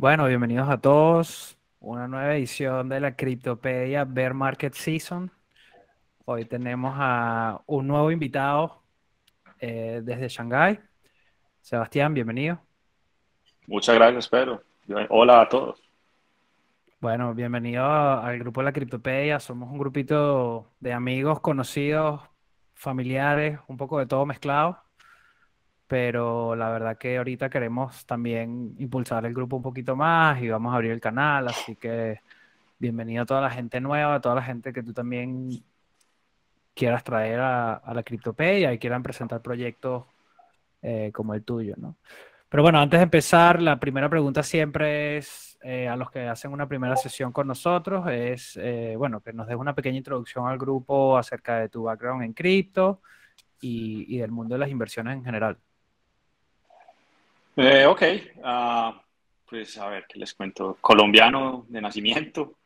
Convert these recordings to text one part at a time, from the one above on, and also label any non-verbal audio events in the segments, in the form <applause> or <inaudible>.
Bueno, bienvenidos a todos. Una nueva edición de la Criptopedia Bear Market Season. Hoy tenemos a un nuevo invitado eh, desde Shanghái. Sebastián, bienvenido. Muchas gracias, Pedro. Hola a todos. Bueno, bienvenido al grupo de la Criptopedia. Somos un grupito de amigos, conocidos, familiares, un poco de todo mezclado pero la verdad que ahorita queremos también impulsar el grupo un poquito más y vamos a abrir el canal, así que bienvenido a toda la gente nueva, a toda la gente que tú también quieras traer a, la Criptopedia y quieran presentar proyectos eh, como el tuyo, ¿no? Pero bueno, antes de empezar, la primera pregunta siempre es eh, a los que hacen una primera sesión con nosotros, es, eh, bueno, que nos des una pequeña introducción al grupo acerca de tu background en cripto y del mundo de las inversiones en general. Eh, ok, ah, pues a ver, ¿qué les cuento? Colombiano de nacimiento.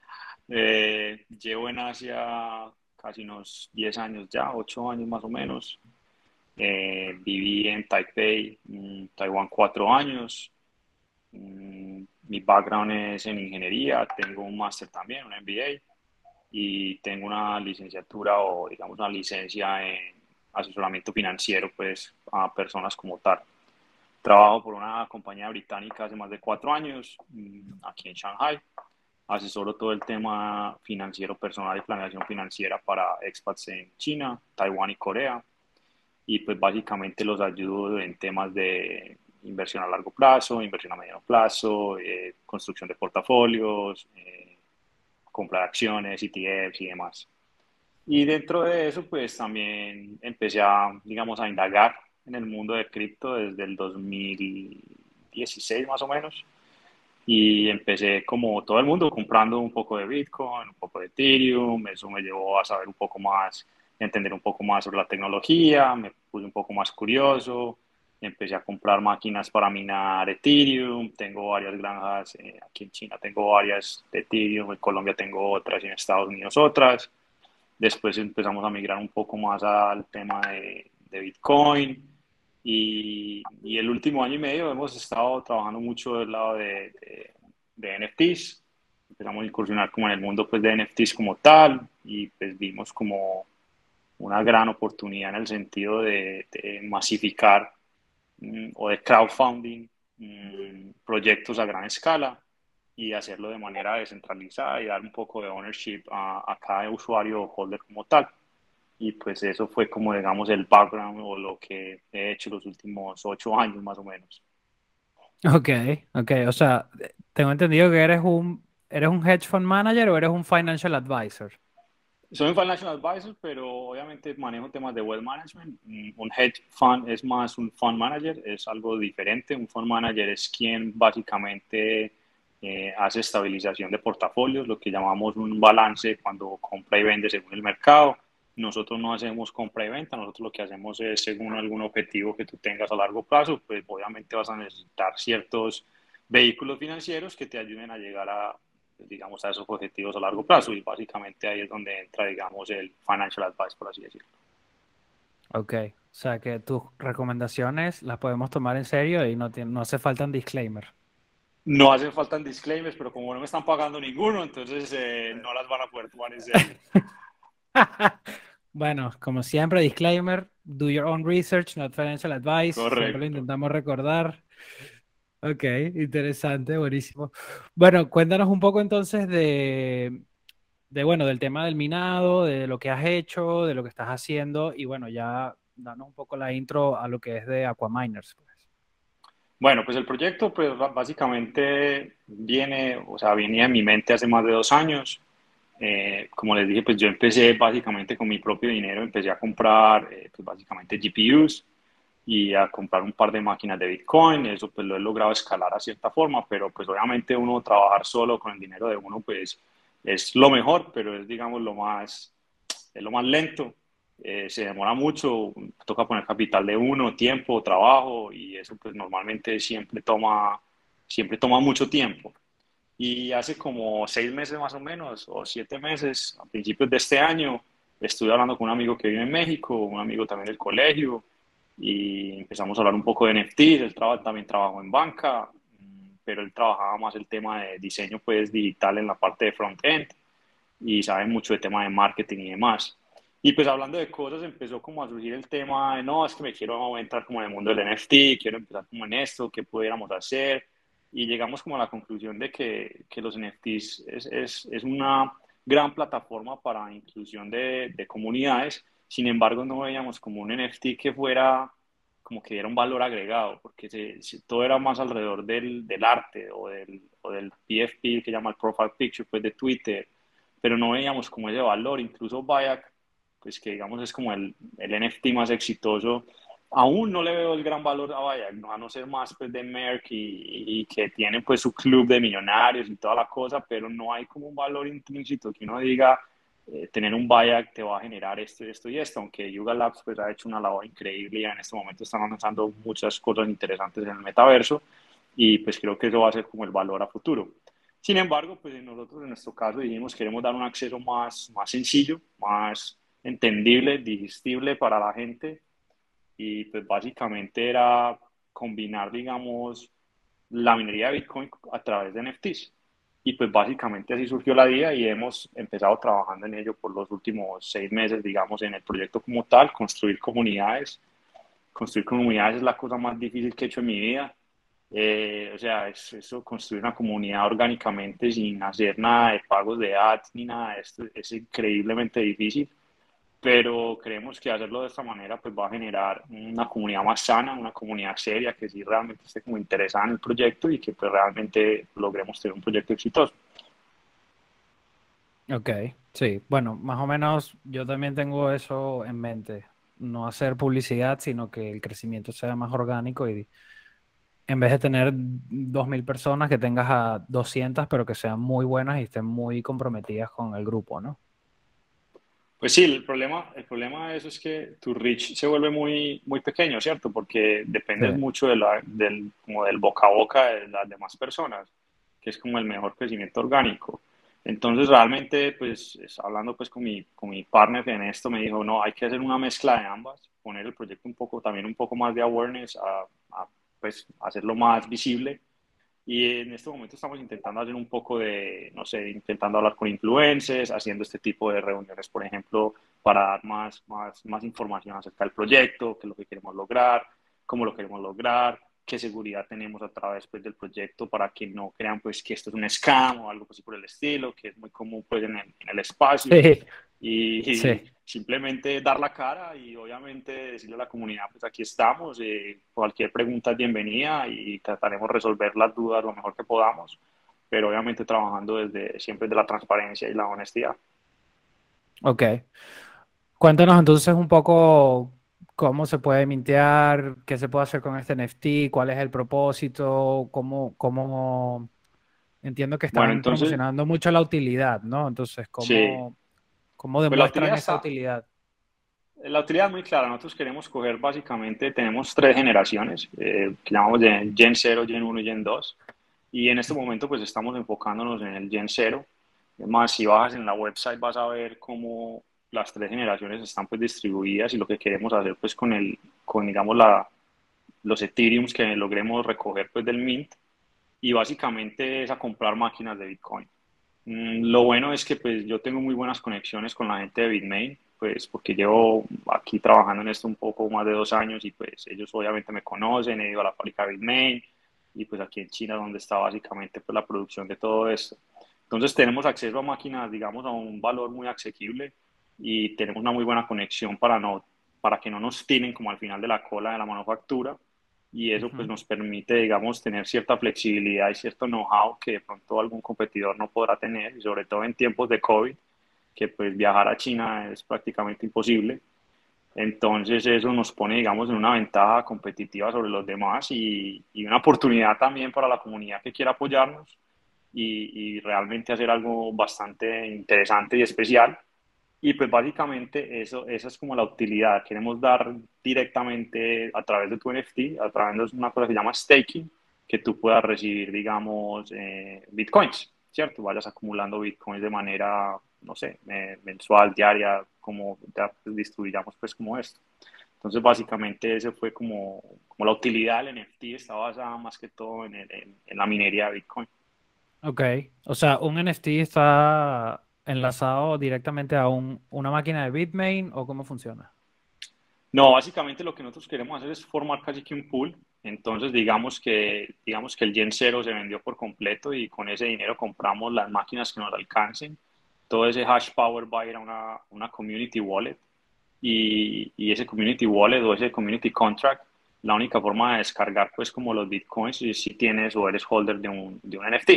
Eh, llevo en Asia casi unos 10 años ya, 8 años más o menos. Eh, viví en Taipei, Taiwán, 4 años. Mm, mi background es en ingeniería, tengo un máster también, un MBA, y tengo una licenciatura o digamos una licencia en asesoramiento financiero pues a personas como tal. Trabajo por una compañía británica hace más de cuatro años mm, aquí en Shanghai. Asesoro todo el tema financiero personal y planeación financiera para expats en China, Taiwán y Corea. Y pues básicamente los ayudo en temas de inversión a largo plazo, inversión a mediano plazo, eh, construcción de portafolios, eh, compra de acciones, ETFs y demás. Y dentro de eso, pues también empecé a, digamos, a indagar en el mundo de cripto desde el 2016 más o menos. Y empecé como todo el mundo comprando un poco de Bitcoin, un poco de Ethereum. Eso me llevó a saber un poco más, entender un poco más sobre la tecnología. Me puse un poco más curioso. Empecé a comprar máquinas para minar Ethereum. Tengo varias granjas eh, aquí en China, tengo varias de Ethereum. En Colombia tengo otras y en Estados Unidos otras. Después empezamos a migrar un poco más al tema de, de Bitcoin y, y, el último año y medio hemos estado trabajando mucho del lado de, de, NFTs. Empezamos a incursionar como en el mundo pues, de NFTs como tal y pues vimos como una gran oportunidad en el sentido de, masificar mm, o de crowdfunding mm, proyectos a gran escala y hacerlo de manera descentralizada y dar un poco de ownership a, a cada usuario o holder como tal y pues eso fue como digamos el background o lo que he hecho los últimos ocho años más o menos. Ok, ok, o sea, tengo entendido que eres un, eres un hedge fund manager o eres un financial advisor. Soy un financial advisor, pero obviamente manejo temas de wealth management. Un hedge fund es más un fund manager, es algo diferente. Un fund manager es quien básicamente eh, hace estabilización de portafolios, lo que llamamos un balance cuando compra y vende según el mercado. Nosotros no hacemos compra y venta, nosotros lo que hacemos es según algún objetivo que tú tengas a largo plazo, pues obviamente vas a necesitar ciertos vehículos financieros que te ayuden a llegar a, digamos, a esos objetivos a largo plazo y básicamente ahí es donde entra, digamos, el financial advice, por así decirlo. Ok, o sea que tus recomendaciones las podemos tomar en serio y no, no hace falta un disclaimer. No hacen falta disclaimers, pero como no me están pagando ninguno, entonces eh, no las van a poder tomar en serio. <laughs> <laughs> bueno, como siempre, disclaimer, do your own research, not financial advice. Siempre lo intentamos recordar. Ok, interesante, buenísimo. Bueno, cuéntanos un poco entonces de, de, bueno, del tema del minado, de lo que has hecho, de lo que estás haciendo y bueno, ya danos un poco la intro a lo que es de Aquaminers. Pues. Bueno, pues el proyecto pues básicamente viene, o sea, venía en mi mente hace más de dos años. Eh, como les dije, pues yo empecé básicamente con mi propio dinero, empecé a comprar eh, pues básicamente GPUs y a comprar un par de máquinas de Bitcoin, eso pues lo he logrado escalar a cierta forma, pero pues obviamente uno trabajar solo con el dinero de uno pues es lo mejor, pero es digamos lo más, es lo más lento, eh, se demora mucho, toca poner capital de uno, tiempo, trabajo y eso pues normalmente siempre toma, siempre toma mucho tiempo. Y hace como seis meses más o menos, o siete meses, a principios de este año, estuve hablando con un amigo que vive en México, un amigo también del colegio, y empezamos a hablar un poco de NFTs, él también trabajó en banca, pero él trabajaba más el tema de diseño pues digital en la parte de front-end y sabe mucho de tema de marketing y demás. Y pues hablando de cosas, empezó como a surgir el tema de, no, es que me quiero entrar como en el mundo del NFT, quiero empezar como en esto, qué pudiéramos hacer. Y llegamos como a la conclusión de que, que los NFTs es, es, es, una gran plataforma para inclusión de, de, comunidades. Sin embargo, no veíamos como un NFT que fuera como que diera un valor agregado, porque se, todo era más alrededor del, del arte o del, o del PFP, que llama el Profile Picture, pues de Twitter, pero no veíamos como ese valor. Incluso Bayak, pues que digamos es como el, el NFT más exitoso, aún no le veo el gran valor a Bayak, a no ser más pues de Merck y, y, que tiene pues su club de millonarios y toda la cosa, pero no hay como un valor intrínseco que uno diga, eh, tener un Bayak te va a generar esto, esto y esto, aunque Yuga Labs pues ha hecho una labor increíble y en este momento están lanzando muchas cosas interesantes en el metaverso y pues creo que eso va a ser como el valor a futuro. Sin embargo, pues nosotros en nuestro caso dijimos queremos dar un acceso más, más sencillo, más entendible, digestible para la gente y pues básicamente era combinar, digamos, la minería de Bitcoin a través de NFTs. Y pues básicamente así surgió la idea y hemos empezado trabajando en ello por los últimos seis meses, digamos, en el proyecto como tal, construir comunidades. Construir comunidades es la cosa más difícil que he hecho en mi vida eh, o sea, es, eso, construir una comunidad orgánicamente sin hacer nada de pagos de ads ni nada esto es increíblemente difícil, pero creemos que hacerlo de esta manera pues va a generar una comunidad más sana, una comunidad seria que sí realmente esté como interesada en el proyecto y que pues realmente logremos tener un proyecto exitoso. Ok, sí, bueno, más o menos yo también tengo eso en mente, no hacer publicidad, sino que el crecimiento sea más orgánico y en vez de tener 2.000 personas, que tengas a 200, pero que sean muy buenas y estén muy comprometidas con el grupo, ¿no? Pues sí, el problema, el problema de eso es que tu reach se vuelve muy, muy pequeño, ¿cierto? Porque depende sí. mucho de la, del, como del boca a boca de las demás personas, que es como el mejor crecimiento orgánico. Entonces, realmente, pues, hablando pues con mi, con mi partner en esto, me dijo, no, hay que hacer una mezcla de ambas, poner el proyecto un poco, también un poco más de awareness a, a pues hacerlo más visible. Y en este momento estamos intentando hacer un poco de, no sé, intentando hablar con influencers, haciendo este tipo de reuniones, por ejemplo, para dar más, más, más información acerca del proyecto, qué es lo que queremos lograr, cómo lo queremos lograr, qué seguridad tenemos a través pues, del proyecto para que no crean pues, que esto es un scam o algo así por el estilo, que es muy común pues, en, el, en el espacio. Sí. Y, y sí. Simplemente dar la cara y obviamente decirle a la comunidad, pues aquí estamos, eh, cualquier pregunta es bienvenida y trataremos de resolver las dudas lo mejor que podamos, pero obviamente trabajando desde siempre de la transparencia y la honestidad. Ok. Cuéntanos entonces un poco cómo se puede mintear, qué se puede hacer con este NFT, cuál es el propósito, cómo, cómo... entiendo que están bueno, entonces, promocionando mucho la utilidad, ¿no? Entonces, ¿cómo, sí. Cómo demuestran pues esa utilidad? La utilidad es muy clara. Nosotros queremos coger básicamente, tenemos tres generaciones, eh, que llamamos de Gen 0, Gen 1 y Gen 2. Y en este momento pues estamos enfocándonos en el Gen 0. Además, si bajas en la website vas a ver cómo las tres generaciones están pues distribuidas y lo que queremos hacer pues con el, con digamos la, los Ethereums que logremos recoger pues del Mint y básicamente es a comprar máquinas de Bitcoin. Mm, lo bueno es que pues yo tengo muy buenas conexiones con la gente de Bitmain, pues porque llevo aquí trabajando en esto un poco más de dos años y pues ellos obviamente me conocen, he ido a la fábrica de Bitmain y pues aquí en China donde está básicamente pues la producción de todo esto. Entonces tenemos acceso a máquinas, digamos, a un valor muy asequible y tenemos una muy buena conexión para, no, para que no nos tiren como al final de la cola de la manufactura y eso pues nos permite, digamos, tener cierta flexibilidad y cierto know-how que de pronto algún competidor no podrá tener y sobre todo en tiempos de COVID, que pues viajar a China es prácticamente imposible. Entonces eso nos pone, digamos, en una ventaja competitiva sobre los demás y, y una oportunidad también para la comunidad que quiera apoyarnos y, y realmente hacer algo bastante interesante y especial y pues básicamente eso, esa es como la utilidad. Queremos dar directamente a través de tu NFT, a través de una cosa que se llama staking, que tú puedas recibir, digamos, eh, bitcoins, ¿cierto? Vayas acumulando bitcoins de manera, no sé, mensual, diaria, como distribuyamos pues como esto. Entonces, básicamente, ese fue como, como la utilidad del NFT, está basada más que todo en, en la minería de Bitcoin. Ok, o sea, un NFT está enlazado directamente a un, una máquina de Bitmain o cómo funciona? No, básicamente lo que nosotros queremos hacer es formar casi que un pool. Entonces, digamos que, digamos que el Gen 0 se vendió por completo y con ese dinero compramos las máquinas que nos alcancen. Todo ese hash power va a ir a una, una community wallet y, y, ese community wallet o ese community contract, la única forma de descargar pues como los bitcoins es si tienes o eres holder de un, de un NFT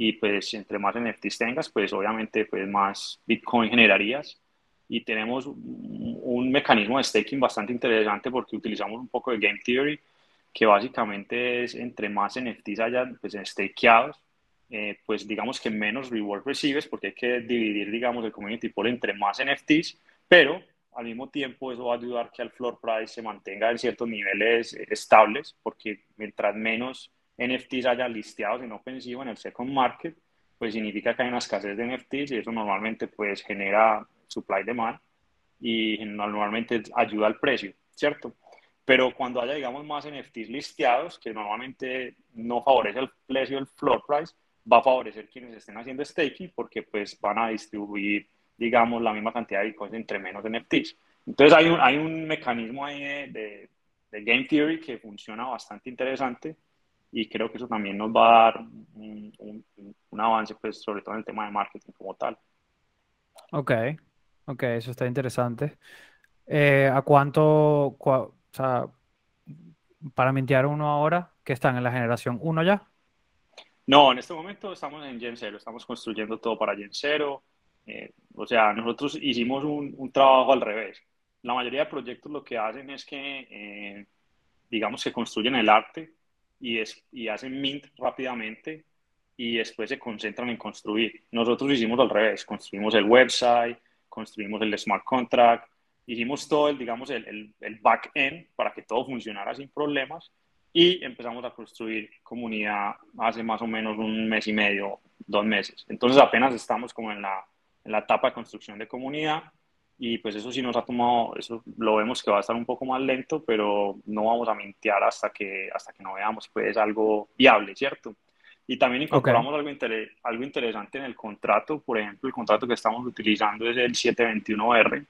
y pues entre más NFTs tengas, pues obviamente pues más Bitcoin generarías. Y tenemos un mecanismo de staking bastante interesante porque utilizamos un poco de Game Theory que básicamente es entre más NFTs haya pues stakeados, eh, pues digamos que menos reward recibes porque hay que dividir digamos el community pool entre más NFTs, pero al mismo tiempo eso va a ayudar que el floor price se mantenga en ciertos niveles estables porque mientras menos NFTs haya listeados en OpenSea en el second market, pues significa que hay una escasez de NFTs y eso normalmente pues genera supply demand y normalmente ayuda al precio, ¿cierto? Pero cuando haya, digamos, más NFTs listeados, que normalmente no favorece el precio del floor price, va a favorecer quienes estén haciendo staking porque pues van a distribuir, digamos, la misma cantidad de bitcoins entre menos NFTs. Entonces hay un, hay un mecanismo ahí de, de Game Theory que funciona bastante interesante y creo que eso también nos va a dar un, un, avance, pues, sobre todo en el tema de marketing como tal. Ok, ok, eso está interesante. Eh, ¿A cuánto, o sea, para mintear uno ahora, que están en la generación 1 ya? No, en este momento estamos en Gen 0, estamos construyendo todo para Gen 0. Eh, o sea, nosotros hicimos un, un, trabajo al revés. La mayoría de proyectos lo que hacen es que, eh, digamos, que construyen el arte y, es, y hacen mint rápidamente y después se concentran en construir. Nosotros hicimos al revés, construimos el website, construimos el smart contract, hicimos todo el, digamos, el, el, back-end para que todo funcionara sin problemas y empezamos a construir comunidad hace más o menos un mes y medio, dos meses. Entonces apenas estamos como en la, en la etapa de construcción de comunidad y pues eso sí nos ha tomado, eso lo vemos que va a estar un poco más lento, pero no vamos a mintear hasta que, hasta que no veamos pues algo viable, ¿cierto? Y también incorporamos algo, algo interesante en el contrato, por ejemplo, el contrato que estamos utilizando es el 721R,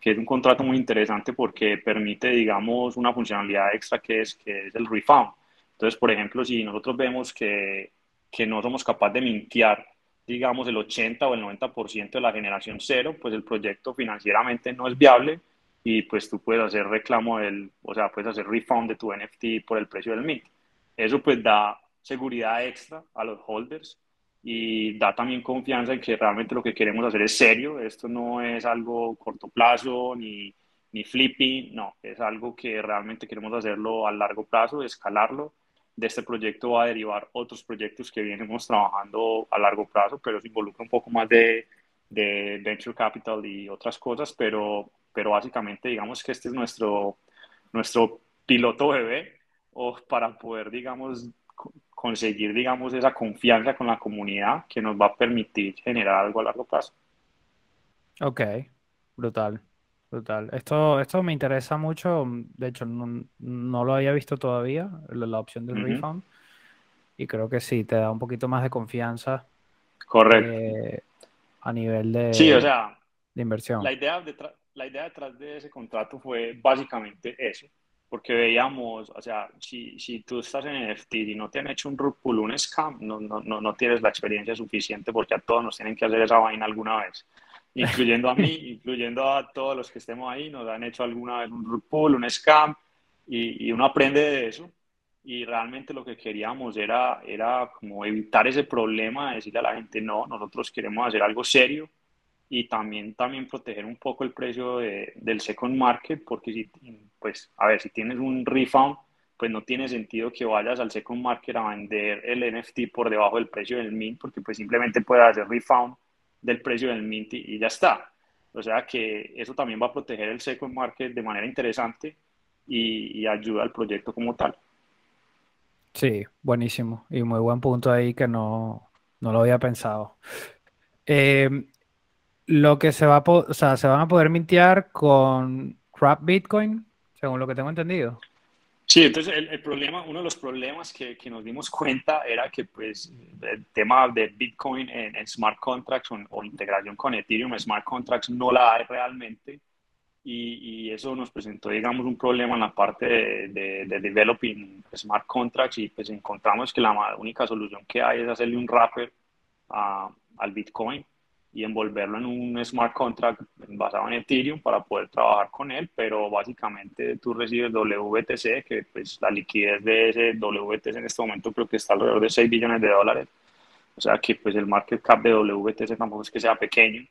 que es un contrato muy interesante porque permite, digamos, una funcionalidad extra que es, que es el refund. Entonces, por ejemplo, si nosotros vemos que, que no somos capaces de mintear digamos, el 80 o el 90% de la generación cero, pues el proyecto financieramente no es viable y pues tú puedes hacer reclamo del, o sea, puedes hacer refund de tu NFT por el precio del mint. Eso pues da seguridad extra a los holders y da también confianza en que realmente lo que queremos hacer es serio, esto no es algo corto plazo ni, ni flipping, no, es algo que realmente queremos hacerlo a largo plazo, escalarlo de este proyecto va a derivar otros proyectos que venimos trabajando a largo plazo, pero se involucra un poco más de, de venture capital y otras cosas, pero, pero básicamente digamos que este es nuestro, nuestro piloto bebé o para poder, digamos, conseguir, digamos, esa confianza con la comunidad que nos va a permitir generar algo a largo plazo. Ok, brutal. Total. Esto, esto me interesa mucho. De hecho, no, lo había visto todavía, la, opción del refund. Y creo que sí, te da un poquito más de confianza. Correcto. Eh, a nivel de, sí, o sea, de inversión. La idea, la idea detrás de ese contrato fue básicamente eso. Porque veíamos, o sea, si, si tú estás en NFT y no te han hecho un rug un scam, no, no, no, no tienes la experiencia suficiente porque a todos nos tienen que hacer esa vaina alguna vez incluyendo a mí, incluyendo a todos los que estemos ahí, nos han hecho alguna vez un rug un scam, y, y, uno aprende de eso. Y realmente lo que queríamos era, era como evitar ese problema, de decirle a la gente, no, nosotros queremos hacer algo serio y también, también proteger un poco el precio de, del second market, porque si, pues, a ver, si tienes un refund, pues no tiene sentido que vayas al second market a vender el NFT por debajo del precio del mint, porque pues simplemente puedes hacer refund del precio del mint y ya está. O sea que eso también va a proteger el second market de manera interesante y, ayuda al proyecto como tal. Sí, buenísimo. Y muy buen punto ahí que no, no lo había pensado. Eh, lo que se va a, o sea, se van a poder mintear con Crap Bitcoin según lo que tengo entendido. Sí, entonces el, problema, uno de los problemas que, que, nos dimos cuenta era que pues el tema de Bitcoin en, smart contracts o, integración con Ethereum smart contracts no la hay realmente. Y, y, eso nos presentó, digamos, un problema en la parte de, de, developing smart contracts. Y pues encontramos que la única solución que hay es hacerle un wrapper a, al Bitcoin y envolverlo en un smart contract basado en Ethereum para poder trabajar con él, pero básicamente tú recibes WTC, que pues la liquidez de ese WTC en este momento creo que está alrededor de 6 billones de dólares, o sea que pues el market cap de WTC tampoco es que sea pequeño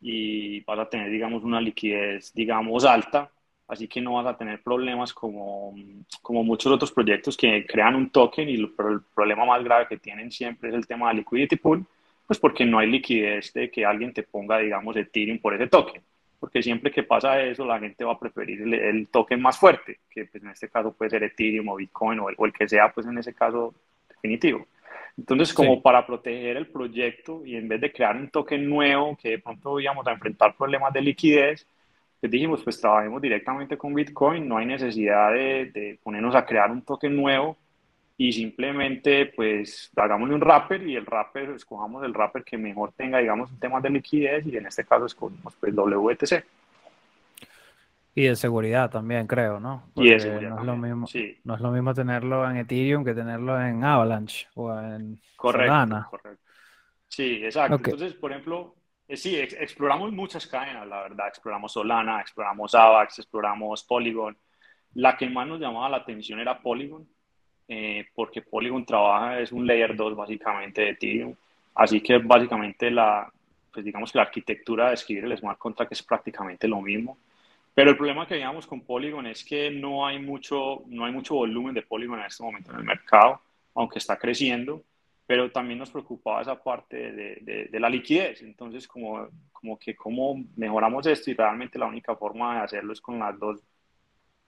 y vas a tener digamos una liquidez digamos alta, así que no vas a tener problemas como, como muchos otros proyectos que crean un token y pero el problema más grave que tienen siempre es el tema de liquidity pool, pues porque no hay liquidez de que alguien te ponga, digamos, Ethereum por ese token. Porque siempre que pasa eso, la gente va a preferir el, token más fuerte, que pues en este caso puede ser Ethereum o Bitcoin o el, que sea, pues en ese caso definitivo. Entonces, como para proteger el proyecto y en vez de crear un token nuevo que de pronto íbamos a enfrentar problemas de liquidez, pues dijimos, pues trabajemos directamente con Bitcoin, no hay necesidad de, de ponernos a crear un token nuevo y simplemente pues hagámosle un wrapper y el wrapper, escojamos el wrapper que mejor tenga, digamos, un tema de liquidez y en este caso escogimos pues WTC. Y de seguridad también, creo, ¿no? y de seguridad no es, lo mismo, sí. no es lo mismo tenerlo en Ethereum que tenerlo en Avalanche o en correcto, Solana. Correcto. Sí, exacto. Entonces, por ejemplo, eh, sí, exploramos muchas cadenas, la verdad. Exploramos Solana, exploramos Avax, exploramos Polygon. La que más nos llamaba la atención era Polygon eh, porque Polygon trabaja, es un layer 2 básicamente de Ethereum, así que básicamente la, pues digamos que la arquitectura de escribir el smart contract es prácticamente lo mismo. Pero el problema que veíamos con Polygon es que no hay mucho, no hay mucho volumen de Polygon en este momento en el mercado, aunque está creciendo, pero también nos preocupaba esa parte de, de, la liquidez. Entonces, como, como que cómo mejoramos esto y realmente la única forma de hacerlo es con las dos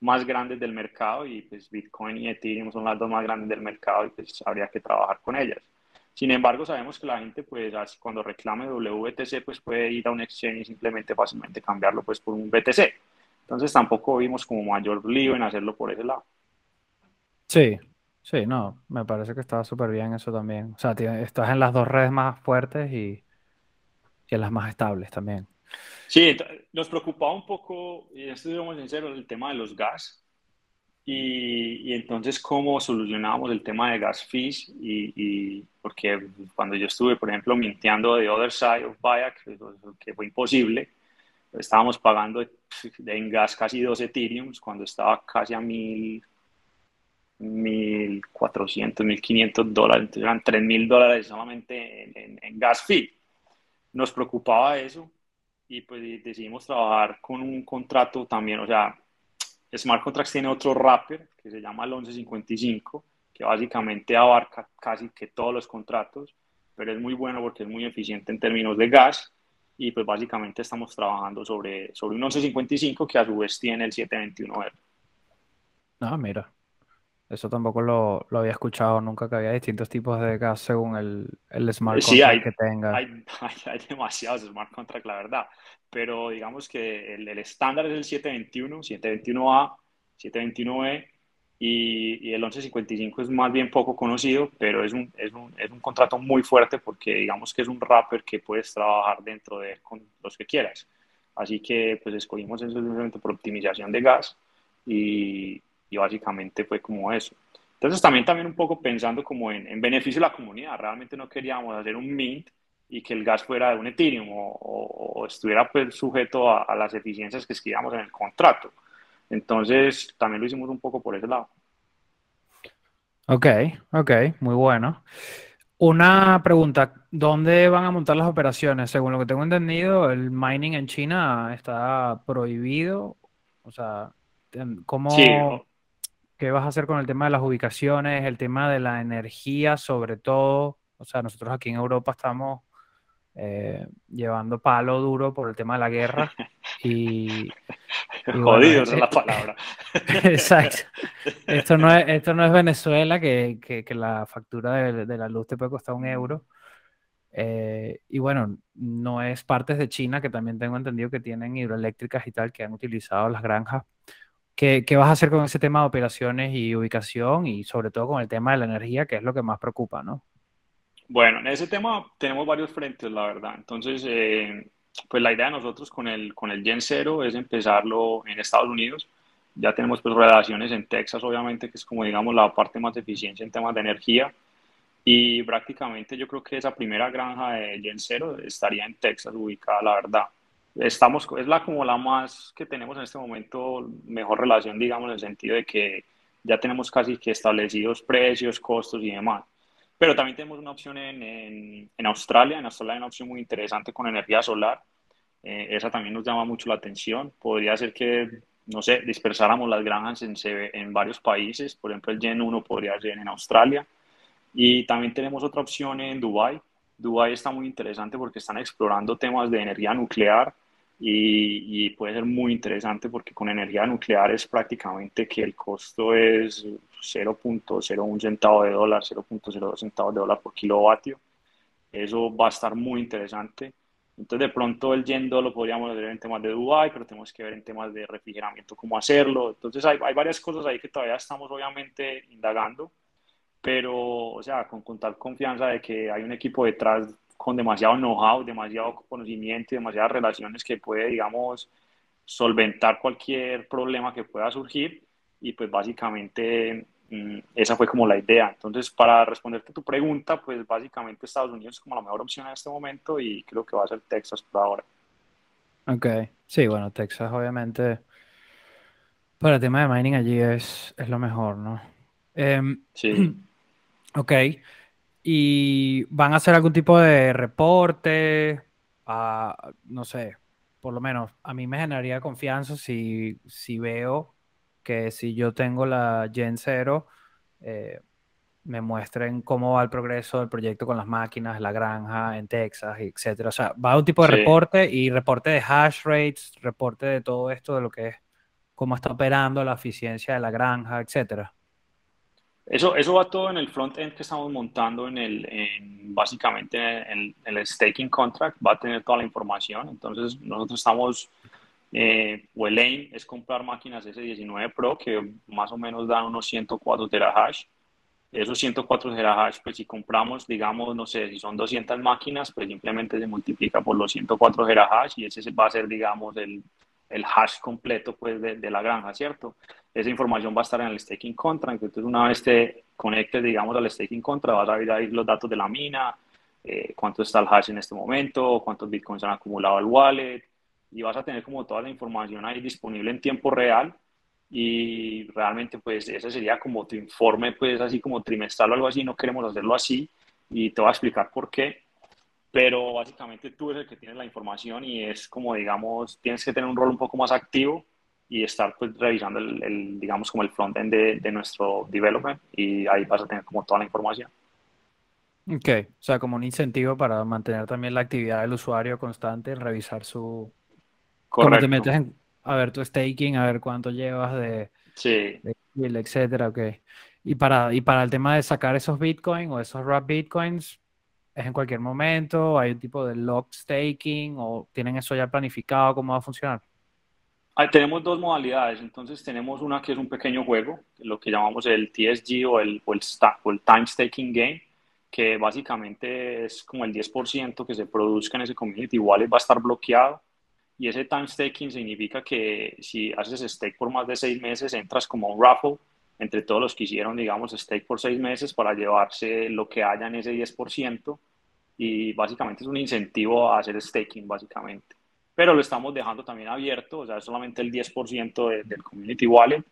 más grandes del mercado y pues Bitcoin y Ethereum son las dos más grandes del mercado y pues habría que trabajar con ellas. Sin embargo, sabemos que la gente pues cuando reclame WTC pues puede ir a un exchange y simplemente fácilmente cambiarlo pues por un BTC. Entonces tampoco vimos como mayor lío en hacerlo por ese lado. Sí, sí, no, me parece que está súper bien eso también. O sea, estás en las dos redes más fuertes y, y en las más estables también. Sí, nos preocupaba un poco, y esto digamos sincero, el tema de los gas. Y, y, entonces, ¿cómo solucionábamos el tema de gas fees? Y, y, porque cuando yo estuve, por ejemplo, mintiendo de Other Side of Bayak, que fue imposible, estábamos pagando en gas casi 12 Ethereum cuando estaba casi a mil 1.400, 1.500 dólares, entonces eran 3.000 dólares solamente en, en, en gas fee. Nos preocupaba eso y pues decidimos trabajar con un contrato también, o sea, Smart Contracts tiene otro wrapper que se llama el 1155, que básicamente abarca casi que todos los contratos, pero es muy bueno porque es muy eficiente en términos de gas y pues básicamente estamos trabajando sobre, sobre un 1155 que a su vez tiene el 721R. Ah, mira. Eso tampoco lo, lo, había escuchado nunca, que había distintos tipos de gas según el, el smart contract que tenga. Hay, <laughs> hay, hay, demasiados smart contracts, la verdad. Pero digamos que el, el estándar es el 721, 721A, 721E y, y, el 1155 es más bien poco conocido, pero es un, es, un, es un contrato muy fuerte porque digamos que es un wrapper que puedes trabajar dentro de él con los que quieras. Así que pues escogimos eso simplemente por optimización de gas y, y básicamente fue como eso. Entonces también, también un poco pensando como en, en beneficio de la comunidad, realmente no queríamos hacer un mint y que el gas fuera de un Ethereum o, estuviera pues, sujeto a, las eficiencias que escribíamos en el contrato. Entonces también lo hicimos un poco por ese lado. Ok, ok, muy bueno. Una pregunta, ¿dónde van a montar las operaciones? Según lo que tengo entendido, el mining en China está prohibido. O sea, ¿cómo, sí. ¿Qué vas a hacer con el tema de las ubicaciones, el tema de la energía, sobre todo? O sea, nosotros aquí en Europa estamos eh, llevando palo duro por el tema de la guerra y... <laughs> Jodidos es la palabra. <laughs> Exacto. Esto no es, esto no es Venezuela, que, que, la factura de, de, la luz te puede costar un euro. Eh, y bueno, no es partes de China, que también tengo entendido que tienen hidroeléctricas y tal, que han utilizado las granjas ¿Qué, ¿Qué, vas a hacer con ese tema de operaciones y ubicación y sobre todo con el tema de la energía, que es lo que más preocupa, ¿no? Bueno, en ese tema tenemos varios frentes, la verdad. Entonces, eh, pues la idea de nosotros con el, con el Gen Zero es empezarlo en Estados Unidos. Ya tenemos pues relaciones en Texas, obviamente, que es como digamos la parte más de eficiencia en temas de energía. Y prácticamente yo creo que esa primera granja de Gen Zero estaría en Texas ubicada, la verdad estamos, es la como la más que tenemos en este momento, mejor relación, digamos, en el sentido de que ya tenemos casi que establecidos precios, costos y demás. Pero también tenemos una opción en, en, en Australia, en Australia hay una opción muy interesante con energía solar. Eh, esa también nos llama mucho la atención. Podría ser que, no sé, dispersáramos las granjas en, en varios países. Por ejemplo, el Gen 1 podría ser en Australia. Y también tenemos otra opción en Dubai Dubái está muy interesante porque están explorando temas de energía nuclear y, puede ser muy interesante porque con energía nuclear es prácticamente que el costo es 0.01 centavo de dólar, 0.02 centavos de dólar por kilovatio. Eso va a estar muy interesante. Entonces, de pronto el yendo lo podríamos hacer en temas de Dubai, pero tenemos que ver en temas de refrigeramiento cómo hacerlo. Entonces, hay, hay varias cosas ahí que todavía estamos obviamente indagando pero, o sea, con, con tal confianza de que hay un equipo detrás con demasiado know-how, demasiado conocimiento y demasiadas relaciones que puede, digamos, solventar cualquier problema que pueda surgir y pues básicamente mm, esa fue como la idea. Entonces, para responderte tu pregunta, pues básicamente Estados Unidos es como la mejor opción en este momento y creo que va a ser Texas por ahora. Ok, sí, bueno, Texas obviamente para el tema de mining allí es, es lo mejor, ¿no? Em, sí. <clears throat> Ok. ¿Y van a hacer algún tipo de reporte? no sé, por lo menos a mí me generaría confianza si, si veo que si yo tengo la Gen 0, eh, me muestren cómo va el progreso del proyecto con las máquinas, la granja en Texas, etcétera. O sea, va a un tipo de reporte y reporte de hash rates, reporte de todo esto, de lo que es, cómo está operando la eficiencia de la granja, etcétera. Eso, eso va todo en el front-end que estamos montando, en el, en, básicamente en, el staking contract, va a tener toda la información. Entonces, nosotros estamos, eh, o el aim es comprar máquinas S19 Pro que más o menos dan unos 104 terahash. Esos 104 terahash, pues si compramos, digamos, no sé, si son 200 máquinas, pues simplemente se multiplica por los 104 terahash y ese va a ser, digamos, el, el hash completo pues, de, la granja, ¿cierto? Esa información va a estar en el staking contract, entonces una vez te conectes, digamos, al staking contract, vas a ver ahí los datos de la mina, eh, cuánto está el hash en este momento, cuántos bitcoins han acumulado al wallet, y vas a tener como toda la información ahí disponible en tiempo real, y realmente pues ese sería como tu informe, pues así como trimestral o algo así, no queremos hacerlo así, y te voy a explicar por qué pero básicamente tú eres el que tienes la información y es como, digamos, tienes que tener un rol un poco más activo y estar pues revisando el, digamos, como el frontend de, de nuestro development y ahí vas a tener como toda la información. Ok, o sea, como un incentivo para mantener también la actividad del usuario constante, revisar su... Correcto. te metes a ver tu staking, a ver cuánto llevas de... Sí. De, etcétera, ok. Y para, y para el tema de sacar esos Bitcoin o esos RAP Bitcoins, ¿Es en cualquier momento? ¿Hay un tipo de lock staking? ¿O tienen eso ya planificado? ¿Cómo va a funcionar? tenemos dos modalidades. Entonces, tenemos una que es un pequeño juego, lo que llamamos el TSG o el, o el, o el Time Staking Game, que básicamente es como el 10% que se produzca en ese community wallet va a estar bloqueado. Y ese time staking significa que si haces stake por más de seis meses, entras como un raffle entre todos los que hicieron, digamos, stake por seis meses para llevarse lo que haya en ese 10% y básicamente es un incentivo a hacer staking, básicamente. Pero lo estamos dejando también abierto, o sea, es solamente el 10% del community wallet.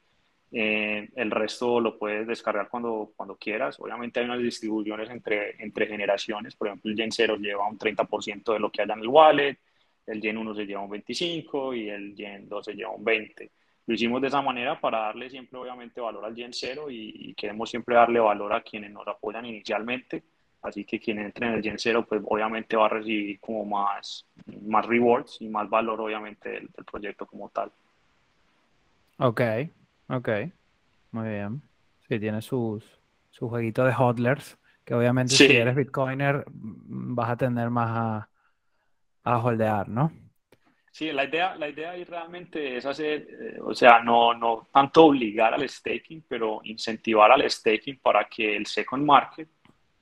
Eh, el resto lo puedes descargar cuando, cuando quieras. Obviamente hay unas distribuciones entre, entre generaciones. Por ejemplo, el Gen 0 lleva un 30% de lo que haya en el wallet, el Gen 1 se lleva un 25% y el Gen 2 se lleva un 20%. Lo hicimos de esa manera para darle siempre, obviamente, valor al Gen 0 y, queremos siempre darle valor a quienes nos apoyan inicialmente. Así que quien entre en el Gen 0, pues obviamente va a recibir como más, más rewards y más valor, obviamente, del, proyecto como tal. Ok, ok. Muy bien. Sí, tiene sus, su jueguito de hodlers, que obviamente si eres Bitcoiner vas a tener más a, a holdear, ¿no? Sí, la idea, la idea ahí realmente es hacer, eh, o sea, no, no tanto obligar al staking, pero incentivar al staking para que el second market,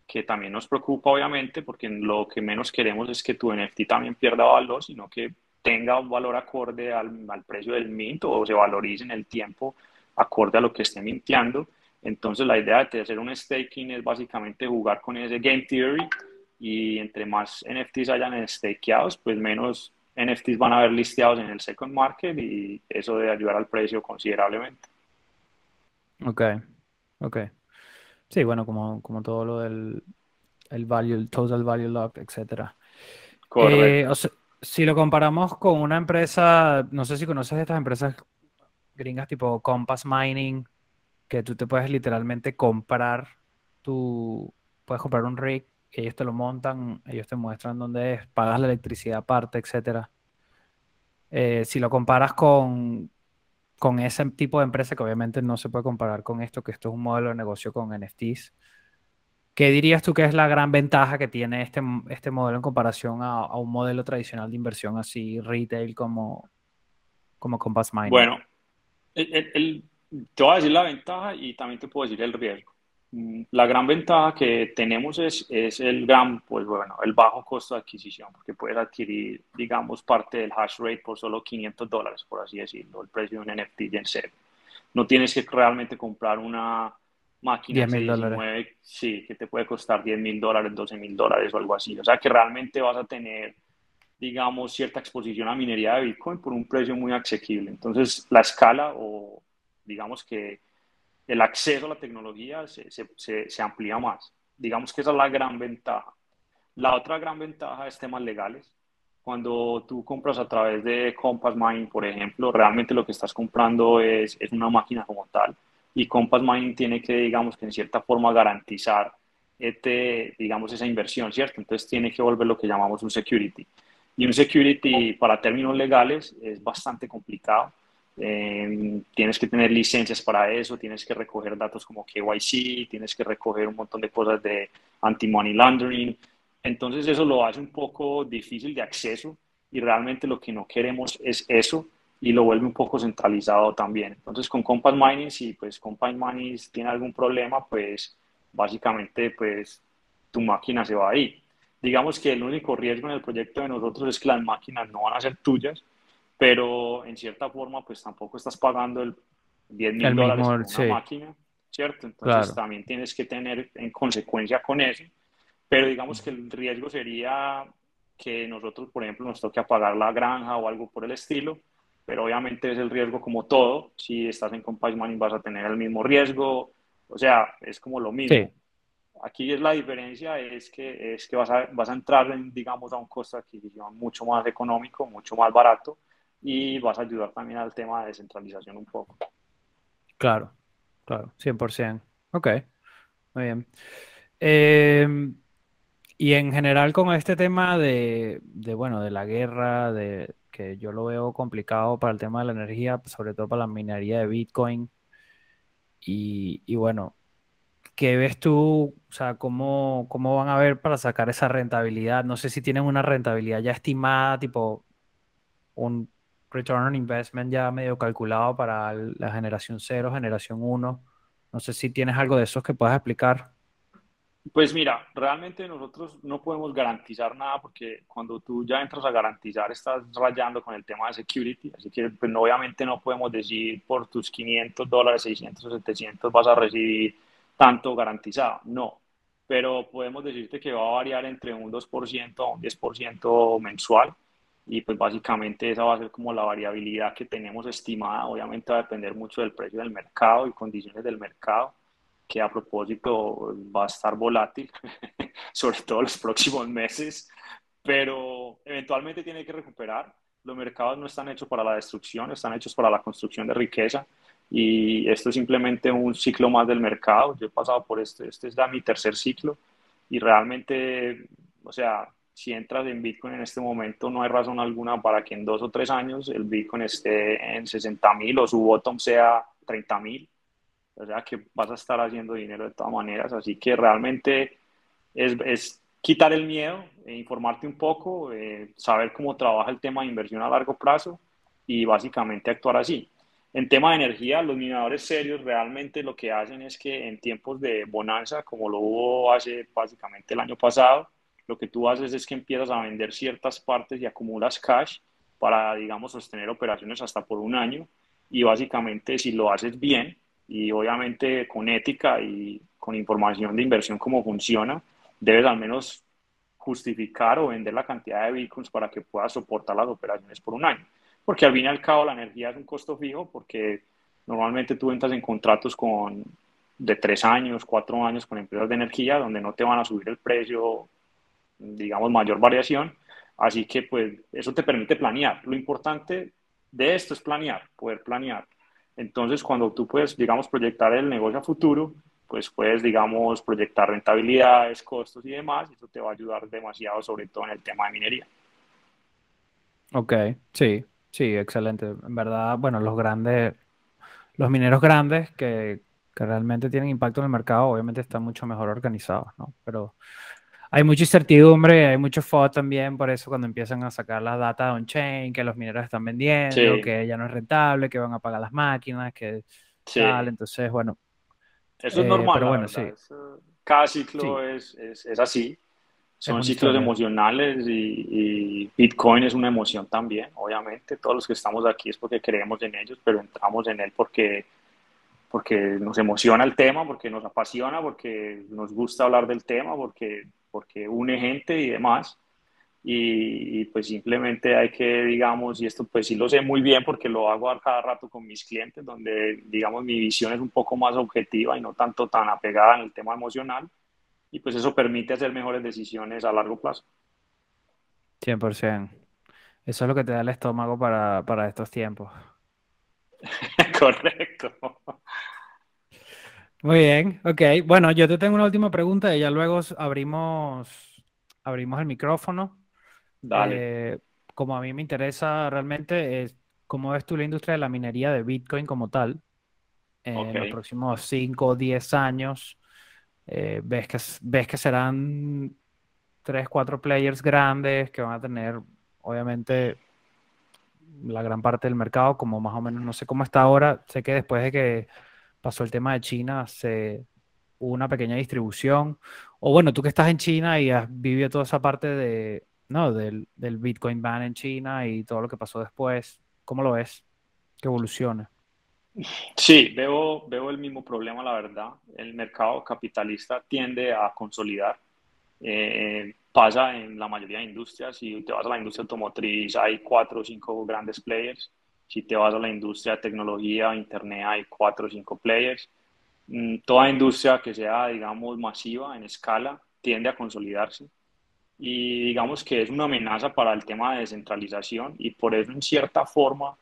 que también nos preocupa obviamente, porque lo que menos queremos es que tu NFT también pierda valor, sino que tenga un valor acorde al, al precio del mint o se valorice en el tiempo acorde a lo que esté mintiendo. Entonces la idea de hacer un staking es básicamente jugar con ese game theory y entre más NFTs hayan stakeados, pues menos NFTs van a haber listeados en el second market y eso debe ayudar al precio considerablemente. Ok, ok. Sí, bueno, como, como todo lo del el value, el total value lock, etcétera. Correcto. Eh, si lo comparamos con una empresa, no sé si conoces estas empresas gringas tipo Compass Mining, que tú te puedes literalmente comprar tu, puedes comprar un rig ellos te lo montan, ellos te muestran dónde es, pagas la electricidad aparte, etcétera. Eh, si lo comparas con, con ese tipo de empresa, que obviamente no se puede comparar con esto, que esto es un modelo de negocio con NFTs, ¿qué dirías tú que es la gran ventaja que tiene este, este modelo en comparación a, un modelo tradicional de inversión así retail como, como Compass Mining? Bueno, el, te voy a decir la ventaja y también te puedo decir el riesgo. Mm, la gran ventaja que tenemos es, es, el gran, pues bueno, el bajo costo de adquisición, porque puedes adquirir, digamos, parte del hash rate por solo 500 dólares, por así decirlo, el precio de un NFT en cero. No tienes que realmente comprar una máquina de 19, sí, que te puede costar 10 mil dólares, 12 mil dólares o algo así. O sea que realmente vas a tener, digamos, cierta exposición a minería de Bitcoin por un precio muy asequible. Entonces, la escala o digamos que el acceso a la tecnología se, se, se, amplía más. Digamos que esa es la gran ventaja. La otra gran ventaja es temas legales. Cuando tú compras a través de Compass Mining, por ejemplo, realmente lo que estás comprando es, es una máquina como tal. Y Compass Mining tiene que, digamos, que en cierta forma garantizar este, digamos, esa inversión, ¿cierto? Entonces tiene que volver lo que llamamos un security. Y un security para términos legales es bastante complicado eh, tienes que tener licencias para eso, tienes que recoger datos como KYC, tienes que recoger un montón de cosas de anti-money laundering. Entonces eso lo hace un poco difícil de acceso y realmente lo que no queremos es eso y lo vuelve un poco centralizado también. Entonces con Compass Mining, si pues Compass Mining tiene algún problema, pues básicamente pues tu máquina se va ahí. Digamos que el único riesgo en el proyecto de nosotros es que las máquinas no van a ser tuyas, pero en cierta forma pues tampoco estás pagando el 10 mil dólares por una máquina, ¿cierto? Entonces también tienes que tener en consecuencia con eso, pero digamos que el riesgo sería que nosotros, por ejemplo, nos toque apagar la granja o algo por el estilo, pero obviamente es el riesgo como todo, si estás en Compass Mining vas a tener el mismo riesgo, o sea, es como lo mismo. Aquí es la diferencia, es que, es que vas, a, vas a entrar, en, digamos, a un costo de adquisición mucho más económico, mucho más barato, y vas a ayudar también al tema de descentralización un poco. Claro, claro, 100%. Ok, muy bien. Em, y en general con este tema de, bueno, de la guerra, de que yo lo veo complicado para el tema de la energía, sobre todo para la minería de Bitcoin. Y, y bueno, ¿qué ves tú? O sea, ¿cómo, ¿cómo van a ver para sacar esa rentabilidad? No sé si tienen una rentabilidad ya estimada, tipo un return on investment ya medio calculado para la generación 0, generación 1. No sé si tienes algo de esos que puedas explicar. Pues mira, realmente nosotros no podemos garantizar nada porque cuando tú ya entras a garantizar estás rayando con el tema de security, así que pues, obviamente no podemos decir por tus 500 dólares, 600 o 700 vas a recibir tanto garantizado, no, pero podemos decirte que va a variar entre un 2% a un 10% mensual y pues básicamente esa va a ser como la variabilidad que tenemos estimada. Obviamente va a depender mucho del precio del mercado y condiciones del mercado, que a propósito va a estar volátil, <laughs> sobre todo los próximos meses, pero eventualmente tiene que recuperar. Los mercados no están hechos para la destrucción, están hechos para la construcción de riqueza y esto es simplemente un ciclo más del mercado. Yo he pasado por este, este es ya mi tercer ciclo y realmente, o sea, si entras en Bitcoin en este momento, no hay razón alguna para que en dos o tres años el Bitcoin esté en 60 mil o su bottom sea 30 mil. O sea que vas a estar haciendo dinero de todas maneras. Así que realmente es, es quitar el miedo, e informarte un poco, eh, saber cómo trabaja el tema de inversión a largo plazo y básicamente actuar así. En tema de energía, los minadores serios realmente lo que hacen es que en tiempos de bonanza, como lo hubo hace básicamente el año pasado, lo que tú haces es que empiezas a vender ciertas partes y acumulas cash para, digamos, sostener operaciones hasta por un año. Y básicamente si lo haces bien y obviamente con ética y con información de inversión cómo funciona, debes al menos justificar o vender la cantidad de bitcoins para que puedas soportar las operaciones por un año porque al fin y al cabo la energía es un costo fijo, porque normalmente tú entras en contratos con de tres años, cuatro años con empresas de energía, donde no te van a subir el precio, digamos, mayor variación. Así que, pues, eso te permite planear. Lo importante de esto es planear, poder planear. Entonces, cuando tú puedes, digamos, proyectar el negocio a futuro, pues puedes, digamos, proyectar rentabilidades, costos y demás, y eso te va a ayudar demasiado, sobre todo en el tema de minería. Ok, sí, Sí, excelente. En verdad, bueno, los grandes, los mineros grandes que, que realmente tienen impacto en el mercado, obviamente están mucho mejor organizados, ¿no? Pero hay mucha incertidumbre, hay mucho FOD también, por eso cuando empiezan a sacar las data on-chain, que los mineros están vendiendo, que ya no es rentable, que van a pagar las máquinas, que tal, entonces, bueno. Eso es normal, pero bueno, sí. cada ciclo es, es, es, así. Son ciclos emocionales y, Bitcoin es una emoción también, obviamente. Todos los que estamos aquí es porque creemos en ellos, pero entramos en él porque, porque nos emociona el tema, porque nos apasiona, porque nos gusta hablar del tema, porque, porque une gente y demás. Y, pues simplemente hay que, digamos, y esto pues sí lo sé muy bien porque lo hago a cada rato con mis clientes, donde, digamos, mi visión es un poco más objetiva y no tanto tan apegada en el tema emocional y pues eso permite hacer mejores decisiones a largo plazo. 100%. Eso es lo que te da el estómago para, para estos tiempos. <laughs> Correcto. Muy bien, ok. Bueno, yo te tengo una última pregunta y ya luego abrimos, abrimos el micrófono. Dale. Eh, como a mí me interesa realmente, es, ¿cómo ves tú la industria de la minería de Bitcoin como tal? En los próximos 5 o 10 años, eh, ves, que, ves que serán tres, cuatro players grandes que van a tener, obviamente, la gran parte del mercado, como más o menos, no sé cómo está ahora. Sé que después de que pasó el tema de China, se hubo una pequeña distribución. O bueno, tú que estás en China y has vivido toda esa parte de, no, del, del Bitcoin ban en China y todo lo que pasó después, ¿cómo lo ves? Que evoluciona. Sí, veo, veo el mismo problema, la verdad. El mercado capitalista tiende a consolidar. Eh, pasa en la mayoría de industrias. Si te vas a la industria automotriz, hay cuatro o cinco grandes players. Si te vas a la industria de tecnología, internet, hay cuatro o cinco players. Mm, toda industria que sea, digamos, masiva en escala tiende a consolidarse. Y digamos que es una amenaza para el tema de descentralización y por eso, en cierta forma,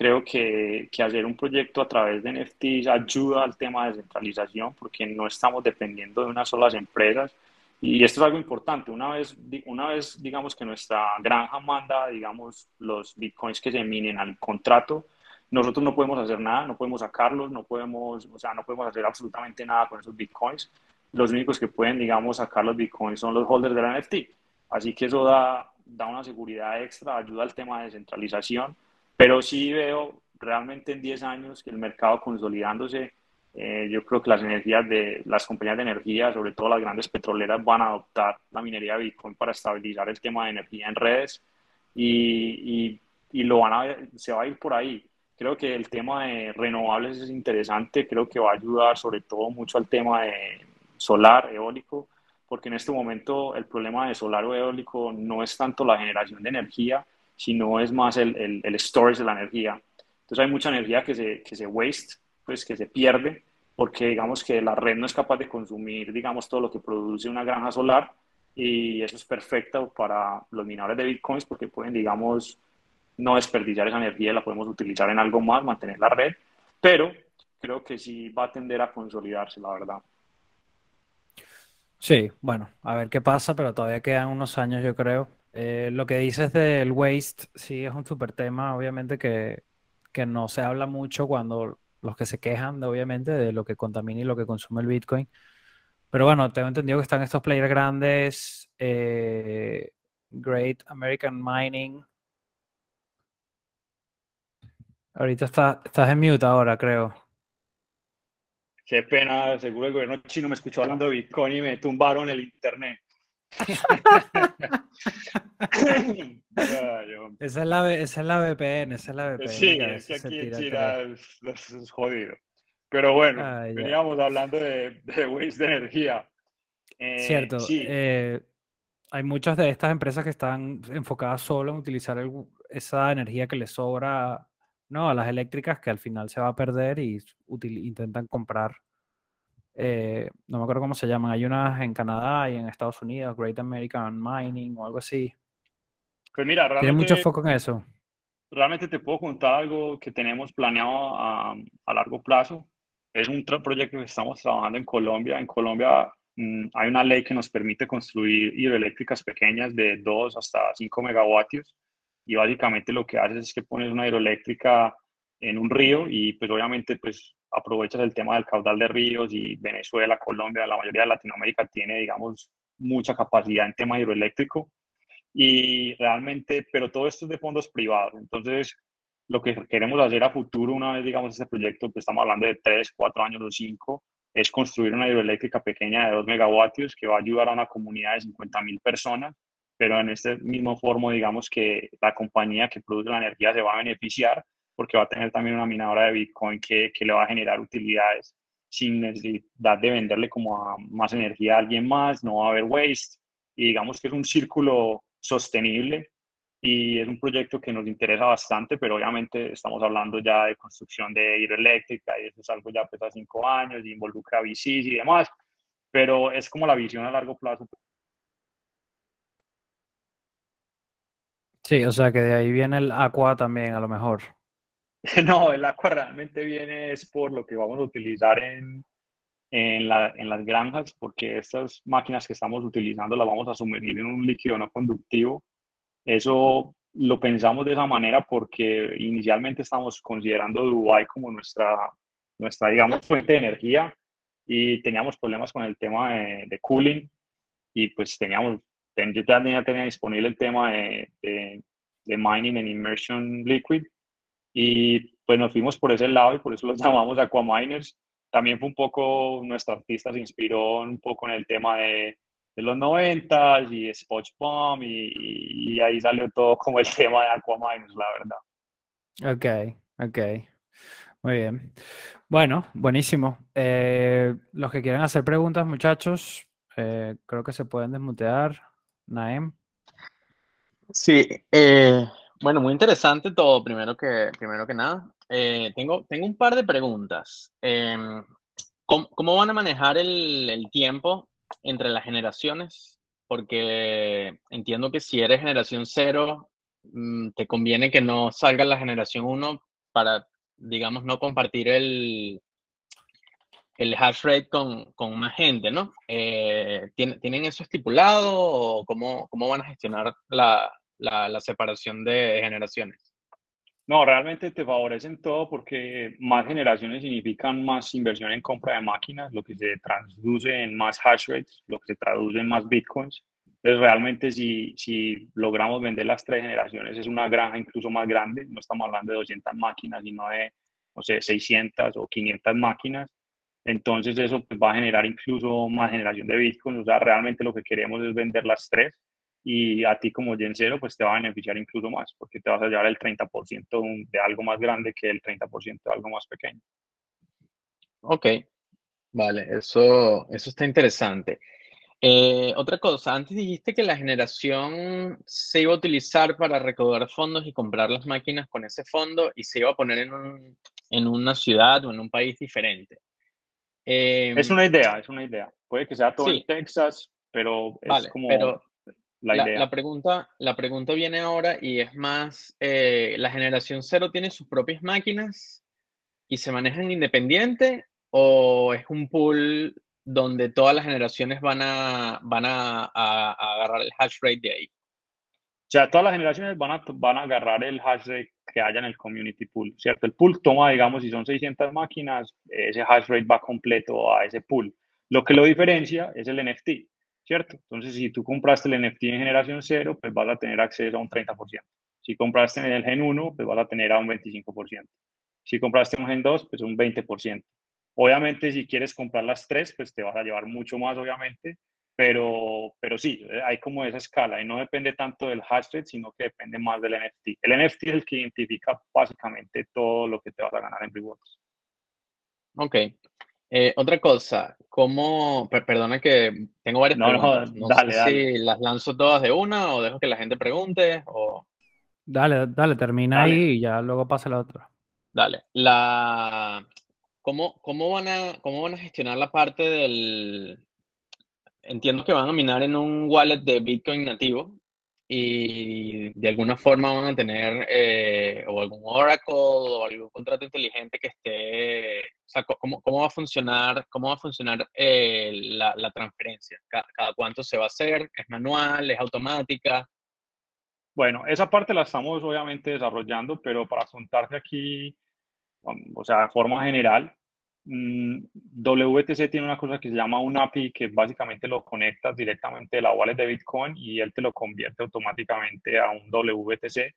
Creo que, que, hacer un proyecto a través de NFTs ayuda al tema de descentralización porque no estamos dependiendo de unas solas empresas. Y esto es algo importante. Una vez, una vez digamos que nuestra granja manda, digamos, los bitcoins que se minen al contrato, nosotros no podemos hacer nada, no podemos sacarlos, no podemos, o sea, no podemos hacer absolutamente nada con esos bitcoins. Los únicos que pueden, digamos, sacar los bitcoins son los holders de la NFT. Así que eso da, da una seguridad extra, ayuda al tema de descentralización pero sí veo realmente en 10 años que el mercado consolidándose, eh, yo creo que las energías de las compañías de energía, sobre todo las grandes petroleras, van a adoptar la minería de Bitcoin para estabilizar el tema de energía en redes y, y, lo van a, se va a ir por ahí. Creo que el tema de renovables es interesante, creo que va a ayudar sobre todo mucho al tema de solar, eólico, porque en este momento el problema de solar o eólico no es tanto la generación de energía, sino es más el, el, el, storage de la energía. Entonces hay mucha energía que se, que se waste, pues que se pierde, porque digamos que la red no es capaz de consumir, digamos, todo lo que produce una granja solar y eso es perfecto para los minadores de bitcoins porque pueden, digamos, no desperdiciar esa energía, la podemos utilizar en algo más, mantener la red, pero creo que sí va a tender a consolidarse, la verdad. Sí, bueno, a ver qué pasa, pero todavía quedan unos años, yo creo. Eh, lo que dices del waste, sí, es un súper tema, obviamente que, que, no se habla mucho cuando los que se quejan, obviamente, de lo que contamina y lo que consume el Bitcoin, Pero bueno, tengo entendido que están estos players grandes, eh, Great American Mining. Ahorita está, estás en mute ahora, creo. Qué pena, seguro el gobierno chino me escuchó hablando de Bitcoin y me tumbaron el internet. Esa, es la, esa es la VPN, esa es la VPN. Sí, es que aquí en China es, jodido. Pero bueno, veníamos hablando de, de waste de energía. Eh, Cierto. Eh, hay muchas de estas empresas que están enfocadas solo en utilizar esa energía que les sobra ¿no? a las eléctricas que al final se va a perder y intentan comprar. Eh, no me acuerdo cómo se llaman. Hay unas en Canadá y en Estados Unidos, Great American Mining o algo así. Pues mira, realmente. Tiene mucho foco en eso. Realmente te puedo contar algo que tenemos planeado a, a largo plazo. Es un proyecto que estamos trabajando en Colombia. En Colombia Mm, hay una ley que nos permite construir hidroeléctricas pequeñas de 2 hasta 5 megavatios y básicamente lo que haces es que pones una hidroeléctrica en un río y pues obviamente pues aprovechas el tema del caudal de ríos y Venezuela, Colombia, la mayoría de Latinoamérica tiene digamos mucha capacidad en tema hidroeléctrico. Y realmente, pero todo esto es de fondos privados, entonces lo que queremos hacer a futuro una vez digamos este proyecto, pues estamos hablando de 3, 4 años o 5, es construir una hidroeléctrica pequeña de 2 megavatios que va a ayudar a una comunidad de 50 mil personas, pero en este mismo forma, digamos que la compañía que produce la energía se va a beneficiar porque va a tener también una minadora de Bitcoin que, que le va a generar utilidades sin necesidad de venderle como más energía a alguien más, no va a haber waste y digamos que es un círculo sostenible y es un proyecto que nos interesa bastante, pero obviamente estamos hablando ya de construcción de hidroeléctrica y eso es algo ya pues a cinco años y involucra VCs y demás, pero es como la visión a largo plazo. Sí, o sea que de ahí viene el Aqua también a lo mejor. <laughs> No, el Aqua realmente viene es por lo que vamos a utilizar en, en, la, en las granjas, porque estas máquinas que estamos utilizando las vamos a sumergir en un líquido no conductivo. Eso lo pensamos de esa manera porque inicialmente estamos considerando Dubái como nuestra, nuestra, digamos, fuente de energía y teníamos problemas con el tema de, cooling y pues teníamos, yo también tenía disponible el tema de, de, de, mining en immersion liquid y pues nos fuimos por ese lado y por eso los <laughs> llamamos aquaminers. También fue un poco, nuestra artista se inspiró un poco en el tema de, de los 90 y SpongeBob y, y, ahí salió todo como el <laughs> tema de Aquaman, la verdad. Ok, ok. Muy bien. Bueno, buenísimo. Eh, los que quieran hacer preguntas, muchachos, eh, creo que se pueden desmutear. Naem. Sí, eh, bueno, muy interesante todo, primero que, primero que nada. tengo, tengo un par de preguntas. Em, ¿cómo, ¿cómo, van a manejar el, el tiempo entre las generaciones, porque entiendo que si eres generación cero, mm, te conviene que no salga la generación 1 para, digamos, no compartir el, el hash rate con, con más gente, ¿no? Eh, ¿Tienen eso estipulado o cómo, cómo van a gestionar la, la, separación de generaciones? No, realmente te favorecen todo porque más generaciones significan más inversión en compra de máquinas, lo que se traduce en más hash rates, lo que se traduce en más bitcoins. Entonces, realmente si, si logramos vender las tres generaciones, es una granja incluso más grande. No estamos hablando de 200 máquinas, sino de, no sé, 600 o 500 máquinas. Entonces, eso pues, va a generar incluso más generación de bitcoins. O sea, realmente lo que queremos es vender las tres y a ti como Gensero pues te va a beneficiar incluso más porque te vas a llevar el 30% de algo más grande que el 30% de algo más pequeño. Ok, vale, eso, eso está interesante. Eh, otra cosa, antes dijiste que la generación se iba a utilizar para recaudar fondos y comprar las máquinas con ese fondo y se iba a poner en, un, en una ciudad o en un país diferente. es una idea, es una idea. Puede que sea todo en Texas, pero es como... Pero la, pregunta, la pregunta viene ahora y es más, eh, ¿la generación cero tiene sus propias máquinas y se manejan independiente o es un pool donde todas las generaciones van a, van a, agarrar el hash rate de ahí? O sea, todas las generaciones van a, van a agarrar el hash rate que haya en el community pool, ¿cierto? El pool toma, digamos, si son 600 máquinas, ese hash rate va completo a ese pool. Lo que lo diferencia es el NFT, ¿cierto? Entonces, si tú compraste el NFT en generación cero, pues vas a tener acceso a un 30%. Si compraste en el Gen 1, pues vas a tener a un 25%. Si compraste un Gen 2, pues un 20%. Obviamente, si quieres comprar las tres, pues te vas a llevar mucho más, obviamente, pero, pero sí, hay como esa escala y no depende tanto del hash rate, sino que depende más del NFT. El NFT es el que identifica básicamente todo lo que te vas a ganar en rewards. Ok. Eh, otra cosa, ¿cómo, perdona que tengo varias preguntas, no, dale, sé si las lanzo todas de una o dejo que la gente pregunte o... Dale, dale, termina ahí y ya luego pasa la otra. Dale, la... ¿Cómo, cómo, van a, ¿Cómo van a gestionar la parte del... Entiendo que van a minar en un wallet de Bitcoin nativo, y de alguna forma van a tener eh, o algún Oracle o algún contrato inteligente que esté, o sea, ¿cómo, cómo va a funcionar, cómo va a funcionar eh, la, la, transferencia? ¿Cada, ¿Cada, cuánto se va a hacer? ¿Es manual? ¿Es automática? Bueno, esa parte la estamos obviamente desarrollando, pero para contarte aquí, o sea, de forma general, WTC tiene una cosa que se llama un API que básicamente lo conectas directamente de la wallet de Bitcoin y él te lo convierte automáticamente a un WTC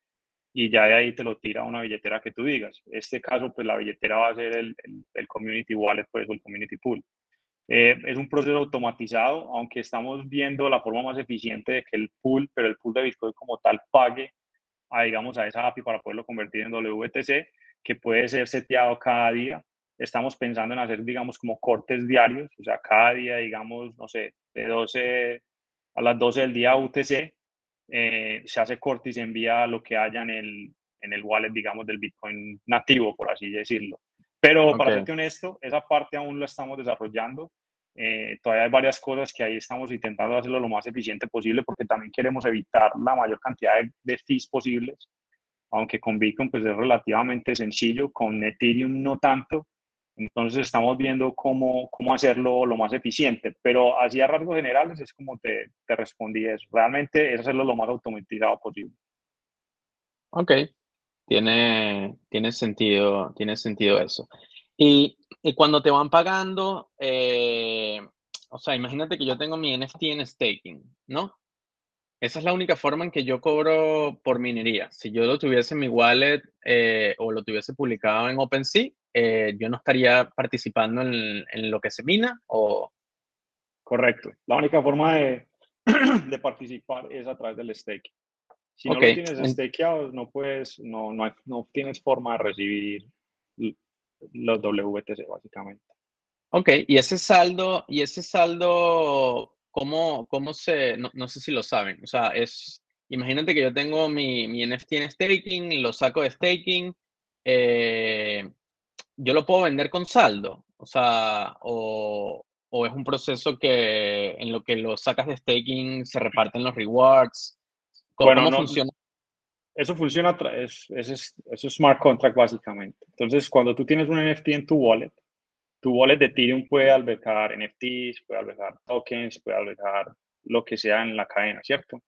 y ya de ahí te lo tira a una billetera que tú digas. En este caso, pues la billetera va a ser el, el, Community Wallet, pues, el Community Pool. Eh, es un proceso automatizado, aunque estamos viendo la forma más eficiente de que el pool, pero el pool de Bitcoin como tal pague a, digamos, a esa API para poderlo convertir en WTC, que puede ser seteado cada día estamos pensando en hacer, digamos, como cortes diarios, o sea, cada día, digamos, no sé, de 12 a las 12 del día UTC, eh, se hace corte y se envía lo que haya en el, en el wallet, digamos, del Bitcoin nativo, por así decirlo. Pero para serte honesto, esa parte aún la estamos desarrollando. Eh, todavía hay varias cosas que ahí estamos intentando hacerlo lo más eficiente posible porque también queremos evitar la mayor cantidad de, de fees posibles, aunque con Bitcoin pues es relativamente sencillo, con Ethereum no tanto, entonces estamos viendo cómo, cómo hacerlo lo más eficiente, pero así a rasgos generales es como te, te respondí eso. Realmente es hacerlo lo más automatizado posible. Ok, tiene, tiene, sentido, tiene sentido eso. Y, y cuando te van pagando, eh, o sea, imagínate que yo tengo mi NFT en staking, ¿no? Esa es la única forma en que yo cobro por minería. Si yo lo tuviese en mi wallet eh, o lo tuviese publicado en OpenSea, eh, yo no estaría participando en, en, lo que se mina o... Correcto. La única forma de, <clears throat> de participar es a través del stake. Si no lo tienes stakeado, no puedes, no, no, no tienes forma de recibir los WTC básicamente. Ok, y ese saldo, y ese saldo, ¿cómo, cómo se, no, no, sé si lo saben, o sea, es, imagínate que yo tengo mi, mi NFT en staking, lo saco de staking, eh, yo lo puedo vender con saldo, o sea, o, o, es un proceso que en lo que lo sacas de staking se reparten los rewards. ¿Cómo, funciona? Eso funciona, es, es, es smart contract básicamente. Entonces, cuando tú tienes un NFT en tu wallet, tu wallet de Ethereum puede albergar NFTs, puede albergar tokens, puede albergar lo que sea en la cadena, ¿cierto?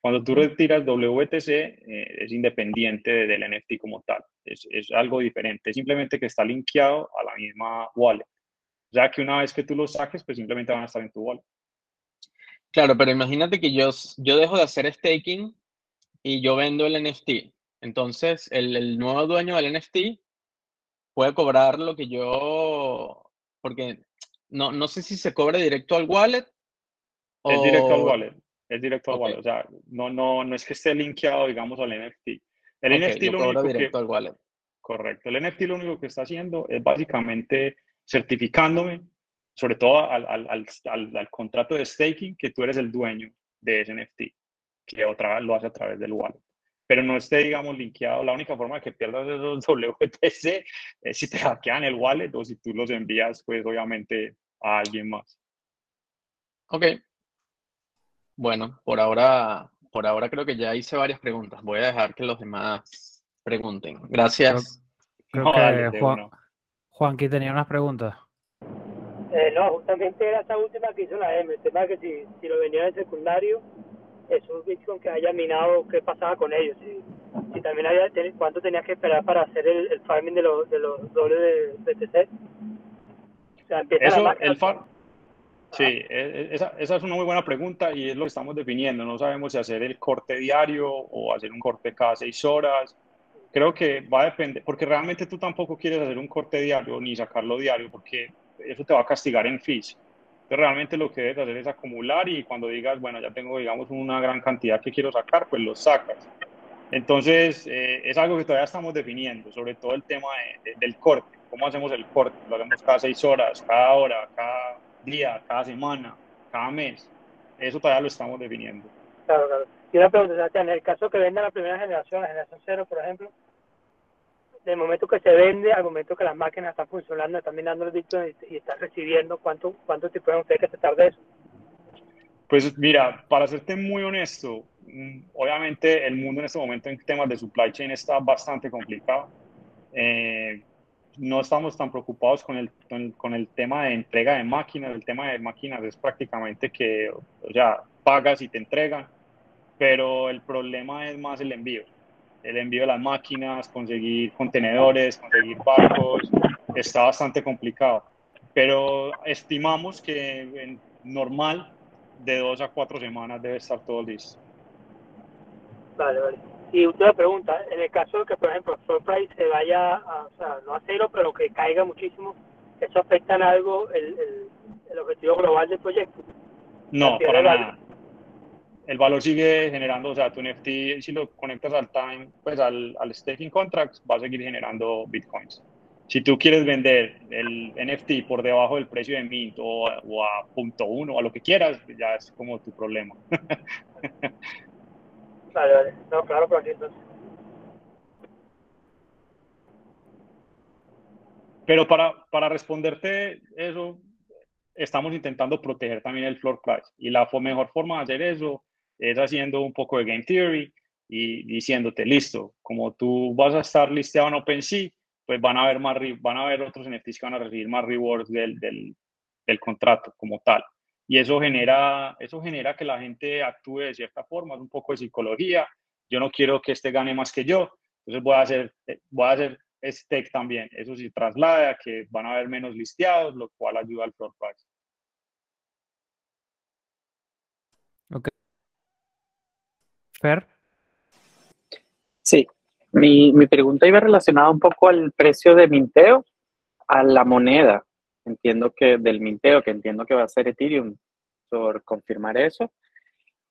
Cuando tú retiras WTC, eh, es independiente del NFT como tal. Es, es, algo diferente. Simplemente que está linkeado a la misma wallet. Ya que una vez que tú lo saques, pues simplemente van a estar en tu wallet. Claro, pero imagínate que yo, yo dejo de hacer staking y yo vendo el NFT. Entonces, el, el nuevo dueño del NFT puede cobrar lo que yo. Porque no, no sé si se cobra directo al wallet. Es directo al wallet es directo al wallet. O sea, no, no, no es que esté linkeado, digamos, al NFT. El NFT lo único directo al wallet. Correcto. El NFT lo único que está haciendo es básicamente certificándome, sobre todo al, al, al, al, contrato de staking, que tú eres el dueño de ese NFT, que otra vez lo hace a través del wallet. Pero no esté, digamos, linkeado. La única forma de que pierdas esos <laughs> WTC es si te hackean el wallet o si tú los envías, pues obviamente a alguien más. Ok, bueno, por ahora, por ahora creo que ya hice varias preguntas. Voy a dejar que los demás pregunten. Gracias. Creo, que Juan, Juanqui tenía unas preguntas. Eh, no, justamente era esta última que hizo la M. El tema que si, si lo venía en secundario, esos Bitcoin que haya minado, ¿qué pasaba con ellos? Si, si también había, ¿cuánto tenías que esperar para hacer el, farming de los, de los dobles de BTC? O sea, empieza Eso, el, Sí, e, e, esa, esa, es una muy buena pregunta y es lo que estamos definiendo. No sabemos si hacer el corte diario o hacer un corte cada seis horas. Creo que va a depender, porque realmente tú tampoco quieres hacer un corte diario ni sacarlo diario, porque eso te va a castigar en fees. Entonces, realmente lo que debes hacer es acumular y cuando digas, bueno, ya tengo, digamos, una gran cantidad que quiero sacar, pues lo sacas. Entonces, eh, es algo que todavía estamos definiendo, sobre todo el tema del corte. ¿Cómo hacemos el corte? ¿Lo hacemos cada seis horas, cada hora, cada día, cada semana, cada mes? Eso todavía lo estamos definiendo. Claro, claro. Y una pregunta, en el caso que venda la primera generación, la generación cero, por ejemplo, del momento que se vende al momento que las máquinas están funcionando, están minando el Bitcoin y, están recibiendo, ¿cuánto, cuánto tiempo ustedes que se tarde eso? Pues mira, para serte muy honesto, mm, obviamente el mundo en este momento en temas de supply chain está bastante complicado. Eh, no estamos tan preocupados con el, con, el tema de entrega de máquinas. El tema de máquinas es prácticamente que, o sea, pagas y te entregan, pero el problema es más el envío el envío de las máquinas, conseguir contenedores, conseguir barcos, está bastante complicado. Pero estimamos que en normal de dos a cuatro semanas debe estar todo listo. Vale, vale. Y una pregunta, en el caso de que, por ejemplo, el price se vaya, a, o sea, no a cero, pero que caiga muchísimo, ¿eso afecta en algo el, el, el objetivo global del proyecto? No, para nada el valor sigue generando, o sea, tu NFT, si lo conectas al time, pues al, al staking contracts, va a seguir generando bitcoins. Si tú quieres vender el NFT por debajo del precio de Mint o, a punto uno o a lo que quieras, ya es como tu problema. <laughs> vale, vale. No, claro, pero aquí entonces. Pero para, para responderte eso, estamos intentando proteger también el floor price. Y la mejor forma de hacer eso es haciendo un poco de game theory y diciéndote, listo, como tú vas a estar listeado en OpenSea, pues van a haber, más, van a haber otros NFTs que van a recibir más rewards del, del, del contrato como tal. Y eso genera, eso genera que la gente actúe de cierta forma, es un poco de psicología. Yo no quiero que este gane más que yo, entonces voy a hacer, voy a hacer stake también. Eso sí traslada que van a haber menos listeados, lo cual ayuda al floor price. Fer. Sí, mi, mi pregunta iba relacionada un poco al precio de minteo, a la moneda. Entiendo que del minteo, que entiendo que va a ser Ethereum, por confirmar eso.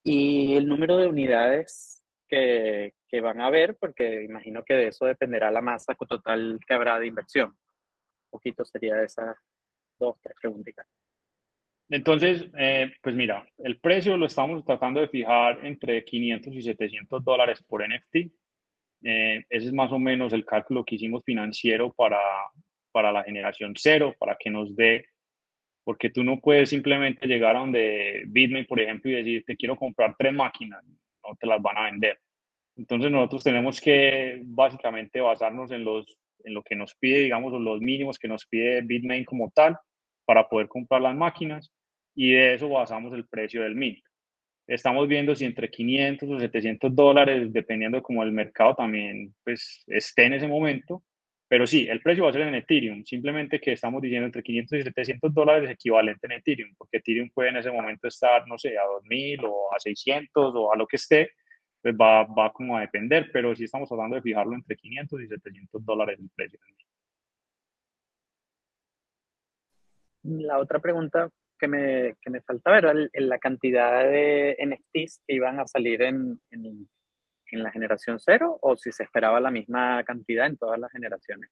Y el número de unidades que, que van a haber, porque imagino que de eso dependerá la masa total que habrá de inversión. Un poquito sería esas dos, tres preguntas. Entonces, eh, pues mira, el precio lo estamos tratando de fijar entre 500 y 700 dólares por NFT. Eh, ese es más o menos el cálculo que hicimos financiero para, para la generación cero, para que nos dé, porque tú no puedes simplemente llegar a donde Bitmain, por ejemplo, y decir, te quiero comprar tres máquinas, no te las van a vender. Entonces nosotros tenemos que básicamente basarnos en, los, en lo que nos pide, digamos, los mínimos que nos pide Bitmain como tal para poder comprar las máquinas y de eso basamos el precio del mint. Estamos viendo si entre 500 o 700 dólares, dependiendo de cómo el mercado también pues, esté en ese momento. Pero sí, el precio va a ser en Ethereum. Simplemente que estamos diciendo entre 500 y 700 dólares equivalente en Ethereum, porque Ethereum puede en ese momento estar, no sé, a 2000 o a 600 o a lo que esté, pues va, va como a depender, pero sí estamos hablando de fijarlo entre 500 y 700 dólares el precio. La otra pregunta que me, que me faltaba era la cantidad de NFTs que iban a salir en, en, en, la generación cero o si se esperaba la misma cantidad en todas las generaciones.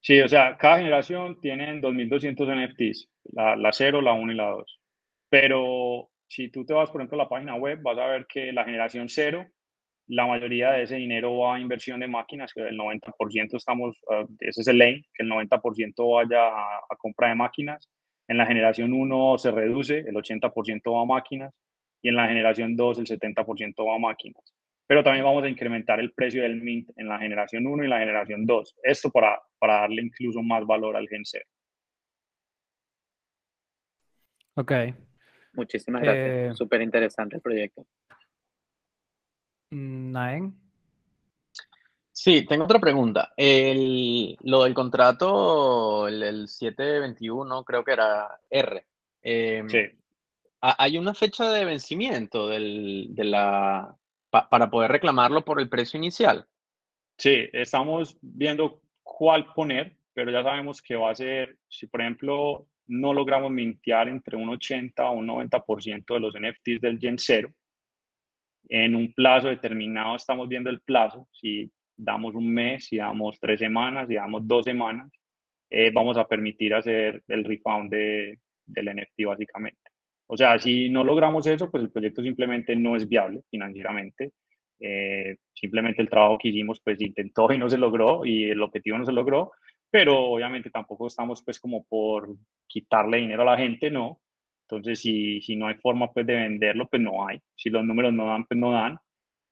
Sí, o sea, cada generación tiene 2.200 NFTs, la, la 0, la 1 y la 2. Pero si tú te vas, por ejemplo, a la página web, vas a ver que la generación 0, la mayoría de ese dinero va a inversión de máquinas, que el 90% estamos, uh, ese es el lane, que el 90% vaya a, a compra de máquinas en la generación 1 se reduce, el 80% va a máquinas, y en la generación 2 el 70% va a máquinas. Pero también vamos a incrementar el precio del Mint en la generación 1 y la generación 2. Esto para, para darle incluso más valor al Gen 0. Ok. Muchísimas gracias. Eh, Súper interesante el proyecto. Naen. Sí, tengo otra pregunta. El, lo del contrato, el, 721, creo que era R. Eh, ¿Hay una fecha de vencimiento del, de la, para poder reclamarlo por el precio inicial? Sí, estamos viendo cuál poner, pero ya sabemos que va a ser, si por ejemplo no logramos mintear entre un 80 o un 90% de los NFTs del Gen 0, en un plazo determinado estamos viendo el plazo, si damos un mes, si damos tres semanas, si damos dos semanas, eh, vamos a permitir hacer el refund de, del NFT básicamente. O sea, si no logramos eso, pues el proyecto simplemente no es viable financieramente. Eh, simplemente el trabajo que hicimos, pues intentó y no se logró y el objetivo no se logró, pero obviamente tampoco estamos pues como por quitarle dinero a la gente, no. Entonces, si, si no hay forma pues de venderlo, pues no hay. Si los números no dan, pues no dan.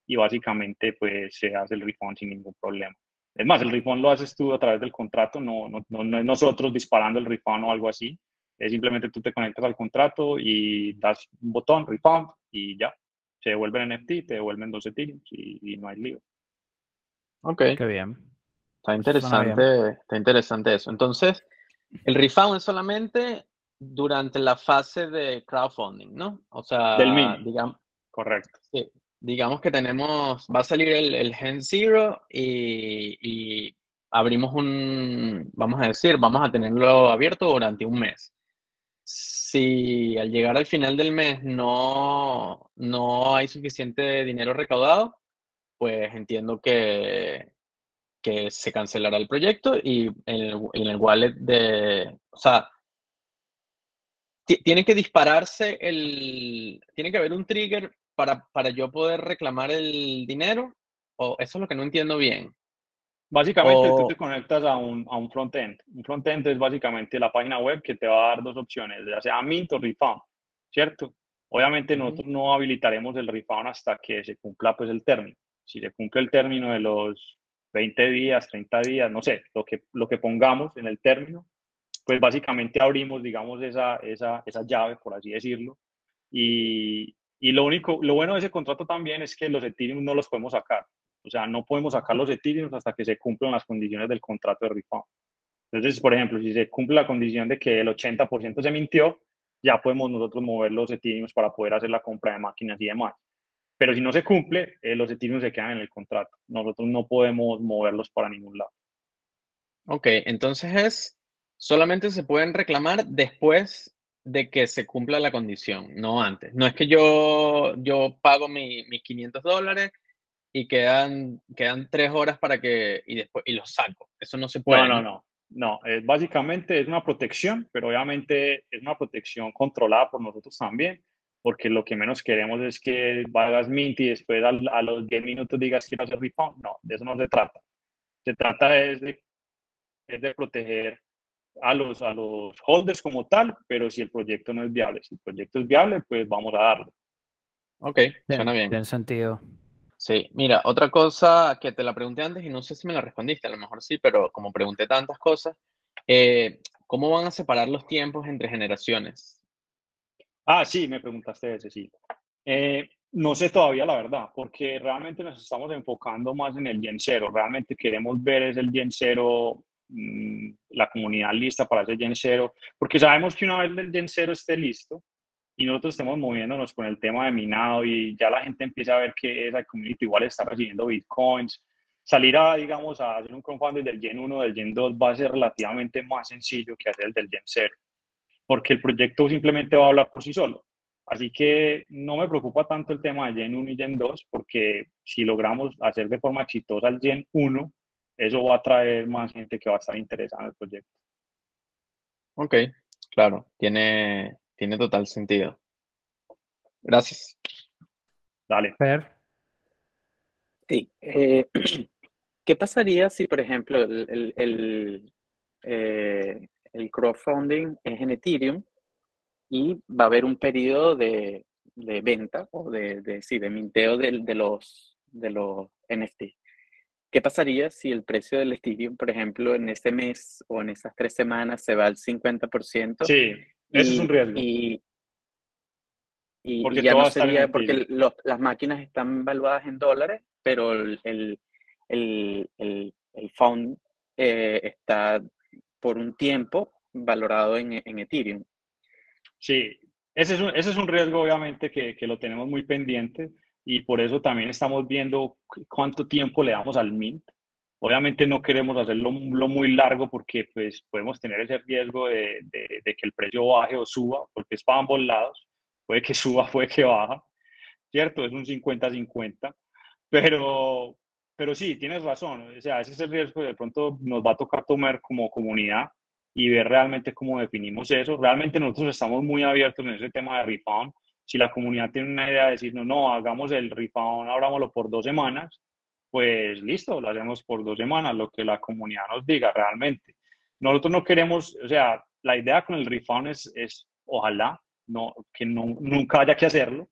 Y básicamente pues se hace el refund sin ningún problema. Es más, el refund lo haces tú a través del contrato, no, no, no, es nosotros disparando el refund o algo así. Es simplemente tú te conectas al contrato y das un botón, refund, y ya. Se devuelve el NFT, te devuelven dos Ethereum y, y no hay lío. Ok. Qué bien. Está interesante, está interesante eso. Entonces, el refund es solamente durante la fase de crowdfunding, ¿no? O sea, del Digamos, Correcto. Sí, digamos que tenemos, va a salir el, el Gen Zero y, abrimos un, vamos a decir, vamos a tenerlo abierto durante un mes. Si al llegar al final del mes no, no hay suficiente dinero recaudado, pues entiendo que, que se cancelará el proyecto y en el, en el wallet de, o sea, tiene que dispararse el, tiene que haber un trigger para, para yo poder reclamar el dinero, o eso es lo que no entiendo bien. Básicamente tú te conectas a un, a un front-end. Un front-end es básicamente la página web que te va a dar dos opciones, ya sea Mint o Refund, ¿cierto? Obviamente nosotros no habilitaremos el refund hasta que se cumpla pues el término. Si se cumple el término de los 20 días, 30 días, no sé, lo que, lo que pongamos en el término, pues básicamente abrimos, digamos, esa, esa, esa llave, por así decirlo. Y, y, lo único, lo bueno de ese contrato también es que los Ethereum no los podemos sacar. O sea, no podemos sacar los Ethereum hasta que se cumplan las condiciones del contrato de refund. Entonces, por ejemplo, si se cumple la condición de que el 80% se mintió, ya podemos nosotros mover los Ethereum para poder hacer la compra de máquinas y demás. Pero si no se cumple, eh, los Ethereum se quedan en el contrato. Nosotros no podemos moverlos para ningún lado. Ok, entonces es solamente se pueden reclamar después de que se cumpla la condición, no antes. No es que yo, yo pago mi, mis 500 dólares y quedan, quedan tres horas para que, y después, y los saco. Eso no se puede. No, no, no. No, es, básicamente es una protección, pero obviamente es una protección controlada por nosotros también, porque lo que menos queremos es que valgas mint y después a, a los 10 minutos digas quiero hacer refund. No, de eso no se trata. Se trata de, es de proteger a los, a los holders como tal, pero si el proyecto no es viable, si el proyecto es viable, pues vamos a darlo. Ok, suena bien. Tiene sentido. Sí, mira, otra cosa que te la pregunté antes y no sé si me la respondiste, a lo mejor sí, pero como pregunté tantas cosas, eh, ¿cómo van a separar los tiempos entre generaciones? Ah, sí, me preguntaste ese, sí. Eh, no sé todavía la verdad, porque realmente nos estamos enfocando más en el Gen 0. Realmente queremos ver es el Gen 0 Mm, la comunidad lista para ese Gen 0, porque sabemos que una vez el Gen 0 esté listo y nosotros estemos moviéndonos con el tema de minado y ya la gente empieza a ver que esa comunidad igual está recibiendo bitcoins, salir a, digamos, a hacer un crowdfunding del Gen 1, del Gen 2 va a ser relativamente más sencillo que hacer el del Gen 0, porque el proyecto simplemente va a hablar por sí solo. Así que no me preocupa tanto el tema de Gen 1 y Gen 2, porque si logramos hacer de forma exitosa el Gen 1, eso va a traer más gente que va a estar interesada en el proyecto. Ok, claro, tiene, tiene total sentido. Gracias. Dale. Fer. Sí. Eh, <clears throat> ¿Qué pasaría si, por ejemplo, el, el, eh, el, crowdfunding es en Ethereum y va a haber un periodo de, de venta o de, de, sí, de minteo de, de, los, de los NFT? ¿Qué pasaría si el precio del Ethereum, por ejemplo, en este mes o en esas tres semanas se va al 50%? Sí, eso es un riesgo. Y, y, ya no sería, porque las máquinas están valuadas en dólares, pero el, el, el, el fund eh, está por un tiempo valorado en, en Ethereum. Sí, ese es un, ese es un riesgo obviamente que, que, lo tenemos muy pendiente y por eso también estamos viendo cuánto tiempo le damos al mint. Obviamente no queremos hacerlo lo muy largo porque pues podemos tener ese riesgo de, que el precio baje o suba, porque es para ambos lados. Puede que <laughs> suba, puede que baja, ¿cierto? Es un 50-50. Pero, pero sí, tienes razón. O sea, ese es el riesgo que de pronto nos va a tocar tomar como comunidad y ver realmente cómo definimos eso. Realmente nosotros estamos muy abiertos en ese tema de refund. Si la comunidad tiene una idea de decir, no, no, hagamos el refund, abrámoslo por dos semanas, pues listo, lo hacemos por dos semanas, lo que la comunidad nos diga realmente. Nosotros no queremos, o sea, la idea con el refund es, es ojalá, no, que no, nunca haya que hacerlo,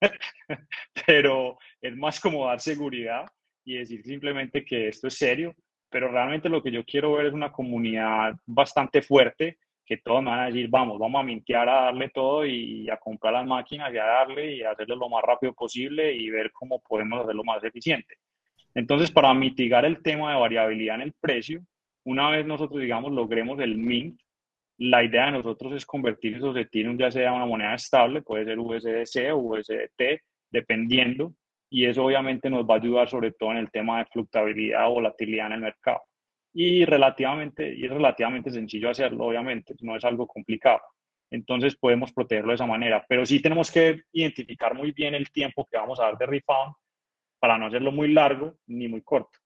<laughs> pero es más como dar seguridad y decir simplemente que esto es serio, pero realmente lo que yo quiero ver es una comunidad bastante fuerte, que todos me van a decir, vamos, vamos a mintear a darle todo y a comprar las máquinas y a darle y a hacerlo lo más rápido posible y ver cómo podemos hacerlo más eficiente. Entonces, para mitigar el tema de variabilidad en el precio, una vez nosotros, digamos, logremos el mint, la idea de nosotros es convertir esos Ethereum ya sea una moneda estable, puede ser USDC o USDT, dependiendo, y eso obviamente nos va a ayudar sobre todo en el tema de fluctuabilidad o volatilidad en el mercado. Y, relativamente, y es relativamente sencillo hacerlo, obviamente, no es algo complicado. Entonces podemos protegerlo de esa manera, pero sí tenemos que identificar muy bien el tiempo que vamos a dar de refund para no hacerlo muy largo ni muy corto.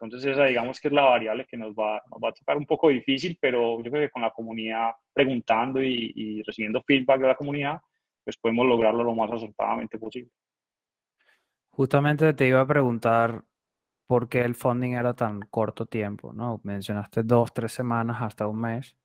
Entonces esa digamos que es la variable que nos va, nos va a tocar un poco difícil, pero yo creo que con la comunidad preguntando y, y recibiendo feedback de la comunidad, pues podemos lograrlo lo más acertadamente posible. Justamente te iba a preguntar por qué el funding era tan corto tiempo, ¿no? Mencionaste dos, tres semanas hasta un mes.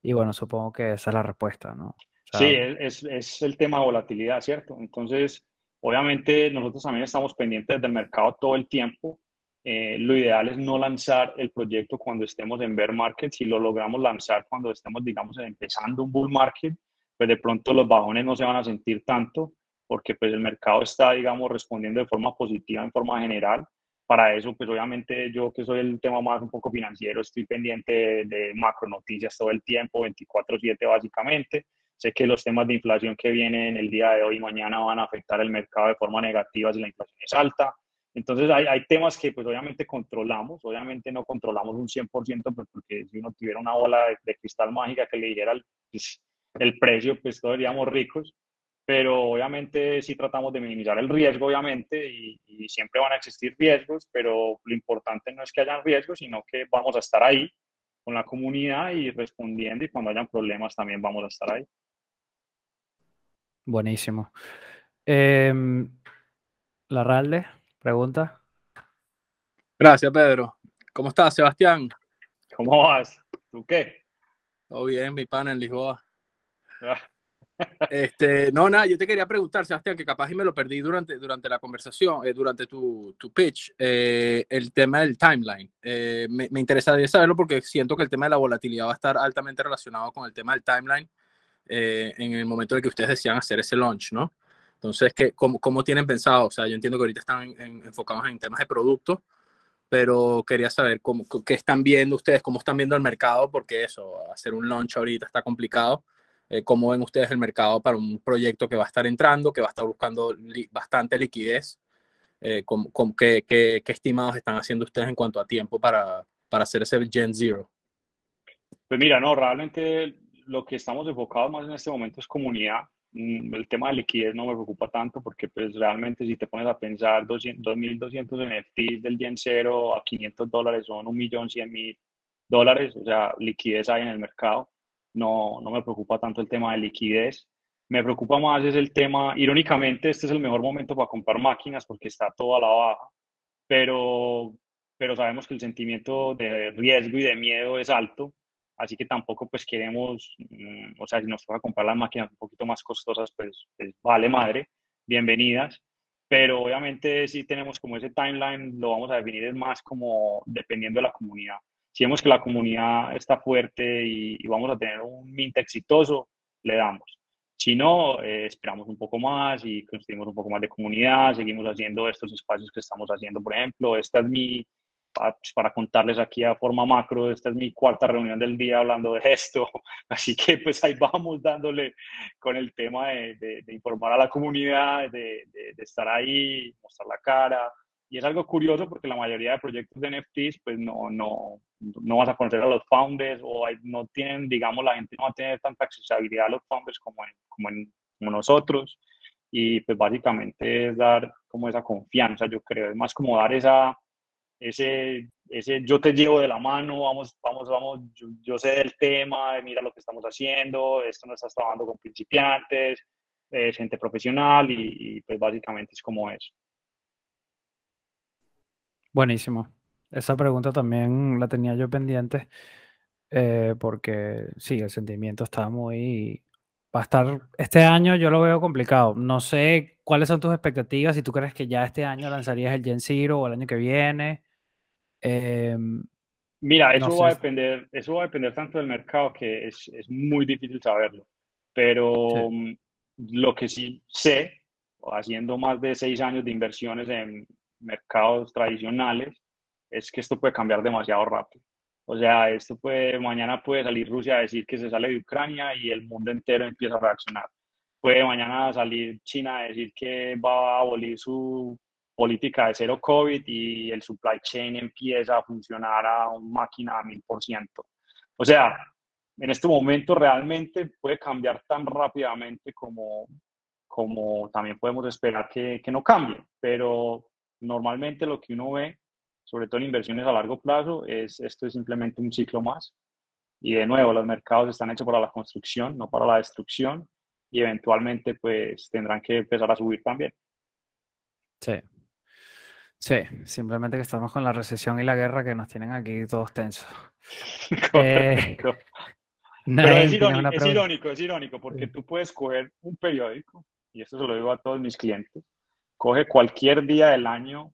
Y bueno, supongo que esa es la respuesta, ¿no? O sea, sí, es, es, el tema de volatilidad, ¿cierto? Entonces, obviamente nosotros también estamos pendientes del mercado todo el tiempo. Eh, lo ideal es no lanzar el proyecto cuando estemos en bear market. Si lo logramos lanzar cuando estemos, digamos, empezando un bull market, pues de pronto los bajones no se van a sentir tanto porque pues el mercado está, digamos, respondiendo de forma positiva en forma general. Para eso, pues obviamente yo que soy el tema más un poco financiero, estoy pendiente de, macro noticias todo el tiempo, 24/7 básicamente. Sé que los temas de inflación que vienen el día de hoy y mañana van a afectar el mercado de forma negativa si la inflación es alta. Entonces hay, hay temas que pues obviamente controlamos, obviamente no controlamos un 100%, pues porque si uno tuviera una bola de, de cristal mágica que le dijera el, pues, el precio, pues todos seríamos ricos pero obviamente sí tratamos de minimizar el riesgo, obviamente, y, y, siempre van a existir riesgos, pero lo importante no es que hayan riesgos, sino que vamos a estar ahí con la comunidad y respondiendo, y cuando hayan problemas también vamos a estar ahí. Buenísimo. Eh, Larralde, pregunta. Gracias, Pedro. ¿Cómo estás, Sebastián? ¿Cómo vas? ¿Tú qué? Todo bien, mi pana en Lisboa. Ah. <laughs> Este, no, nada, yo te quería preguntar, Sebastián, que capaz y me lo perdí durante, durante la conversación, eh, durante tu, tu pitch, eh, el tema del timeline. Eh, me, me, interesaría saberlo porque siento que el tema de la volatilidad va a estar altamente relacionado con el tema del timeline eh, en el momento en que ustedes decían hacer ese launch, ¿no? Entonces, ¿qué, cómo, cómo, tienen pensado? O sea, yo entiendo que ahorita están en, en, enfocados en temas de producto, pero quería saber cómo, qué están viendo ustedes, cómo están viendo el mercado, porque eso, hacer un launch ahorita está complicado eh, cómo ven ustedes el mercado para un proyecto que va a estar entrando, que va a estar buscando li bastante liquidez. Eh, qué, qué, qué, estimados están haciendo ustedes en cuanto a tiempo para, para hacer ese Gen Zero? Pues mira, no, realmente lo que estamos enfocados más en este momento es comunidad. Mm, el tema de liquidez no me preocupa tanto porque pues realmente si te pones a pensar 2.200 NFTs del Gen Zero a 500 dólares son 1.100.000 dólares, o sea, liquidez hay en el mercado no, no me preocupa tanto el tema de liquidez. Me preocupa más es el tema, irónicamente, este es el mejor momento para comprar máquinas porque está todo a la baja, pero, pero sabemos que el sentimiento de riesgo y de miedo es alto, así que tampoco pues queremos, mm, o sea, si nos toca comprar las máquinas un poquito más costosas, pues, pues vale madre, bienvenidas, pero obviamente si tenemos como ese timeline, lo vamos a definir es más como dependiendo de la comunidad. Si vemos que la comunidad está fuerte y, y vamos a tener un mint exitoso, le damos. Si no, eh, esperamos un poco más y construimos un poco más de comunidad, seguimos haciendo estos espacios que estamos haciendo, por ejemplo, esta es mi, para contarles aquí a forma macro, esta es mi cuarta reunión del día hablando de esto, <laughs> así que pues ahí vamos dándole con el tema de, de, informar a la comunidad, de, de, estar ahí, mostrar la cara, y es algo curioso porque la mayoría de proyectos de NFTs pues no, no, no vas a conocer a los founders o no tienen, digamos, la gente no va a tener tanta accesibilidad a los founders como, como, en, como nosotros, y pues básicamente es dar como esa confianza, yo creo, es más como dar esa ese, ese yo te llevo de la mano, vamos, vamos, vamos, yo, sé del tema, mira lo que estamos haciendo, esto no estás trabajando con principiantes, es gente profesional y, pues básicamente es como eso. Buenísimo. Esa pregunta también la tenía yo pendiente eh, porque sí, el sentimiento está muy... Va a estar, este año yo lo veo complicado. No sé cuáles son tus expectativas, si tú crees que ya este año lanzarías el Gen Zero o el año que viene. Em, Mira, eso, va a depender, eso va a depender tanto del mercado que es, es muy difícil saberlo. Pero mm, lo que sí sé, haciendo más de seis años de inversiones en mercados tradicionales, es que esto puede cambiar demasiado rápido. O sea, esto puede, mañana puede salir Rusia a decir que se sale de Ucrania y el mundo entero empieza a reaccionar. Puede mañana salir China a decir que va a abolir su política de cero COVID y el supply chain empieza a funcionar a una máquina a mil por ciento. O sea, en este momento realmente puede cambiar tan rápidamente como, como también podemos esperar que, que no cambie, pero normalmente lo que uno ve, sobre todo en inversiones a largo plazo, es esto es simplemente un ciclo más. Y de nuevo, los mercados están hechos para la construcción, no para la destrucción, y eventualmente pues tendrán que empezar a subir también. Sí, Sí, simplemente que estamos con la recesión y la guerra que nos tienen aquí todos tensos. <laughs> Eh, <laughs> Pero es irónico, es irónico, porque tú puedes coger un periódico, y esto se lo digo a todos mis clientes, coge cualquier día del año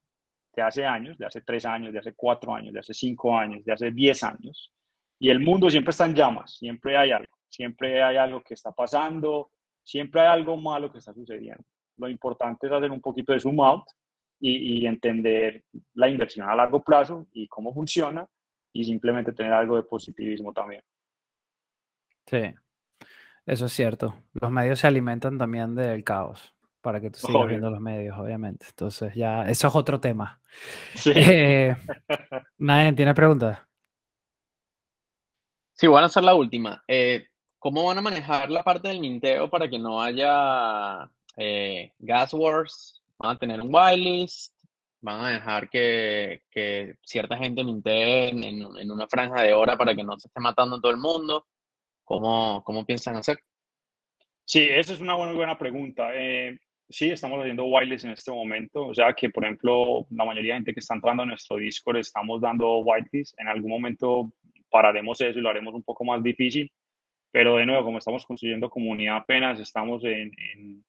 de hace años, de hace tres años, de hace cuatro años, de hace cinco años, de hace diez años, y el mundo siempre está en llamas, siempre hay algo, siempre hay algo que está pasando, siempre hay algo malo que está sucediendo. Lo importante es hacer un poquito de zoom out y, entender la inversión a largo plazo y cómo funciona y simplemente tener algo de positivismo también. Sí, eso es cierto. Los medios se alimentan también del caos para que tú sigas viendo los medios, obviamente. Entonces ya, eso es otro tema. Sí. <laughs> Eh, ¿Nadie tiene preguntas? Sí, van a ser la última. Eh, ¿Cómo van a manejar la parte del minteo para que no haya eh, gas wars van a tener un whitelist, van a dejar que, que cierta gente minte en, en, una franja de hora para que no se esté matando todo el mundo. ¿Cómo, cómo piensan hacer? Sí, esa es una buena, buena pregunta. Eh, sí, estamos haciendo whitelist en este momento. O sea que, por ejemplo, la mayoría de gente que está entrando a nuestro Discord estamos dando whitelist. En algún momento pararemos eso y lo haremos un poco más difícil. Pero de nuevo, como estamos construyendo comunidad apenas, estamos en, en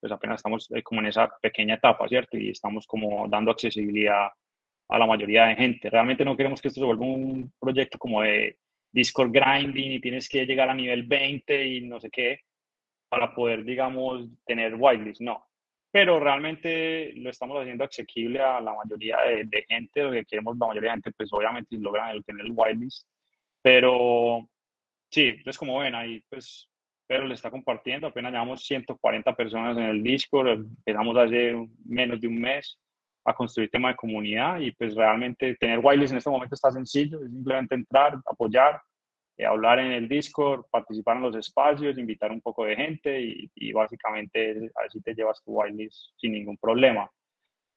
pues apenas estamos eh, como en esa pequeña etapa, ¿cierto? Y estamos como dando accesibilidad a la mayoría de gente. Realmente no queremos que esto se vuelva un proyecto como de Discord grinding y tienes que llegar a nivel 20 y no sé qué para poder, digamos, tener whitelist, no. Pero realmente lo estamos haciendo accesible a la mayoría de, gente, lo que queremos la mayoría de gente, pues obviamente logran el tener el whitelist. Pero sí, pues como ven ahí, pues pero le está compartiendo. Apenas llevamos 140 personas en el Discord, empezamos hace menos de un mes a construir tema de comunidad y pues realmente tener wireless en este momento está sencillo, es simplemente entrar, apoyar, eh, hablar en el Discord, participar en los espacios, invitar un poco de gente y, básicamente así te llevas tu wireless sin ningún problema.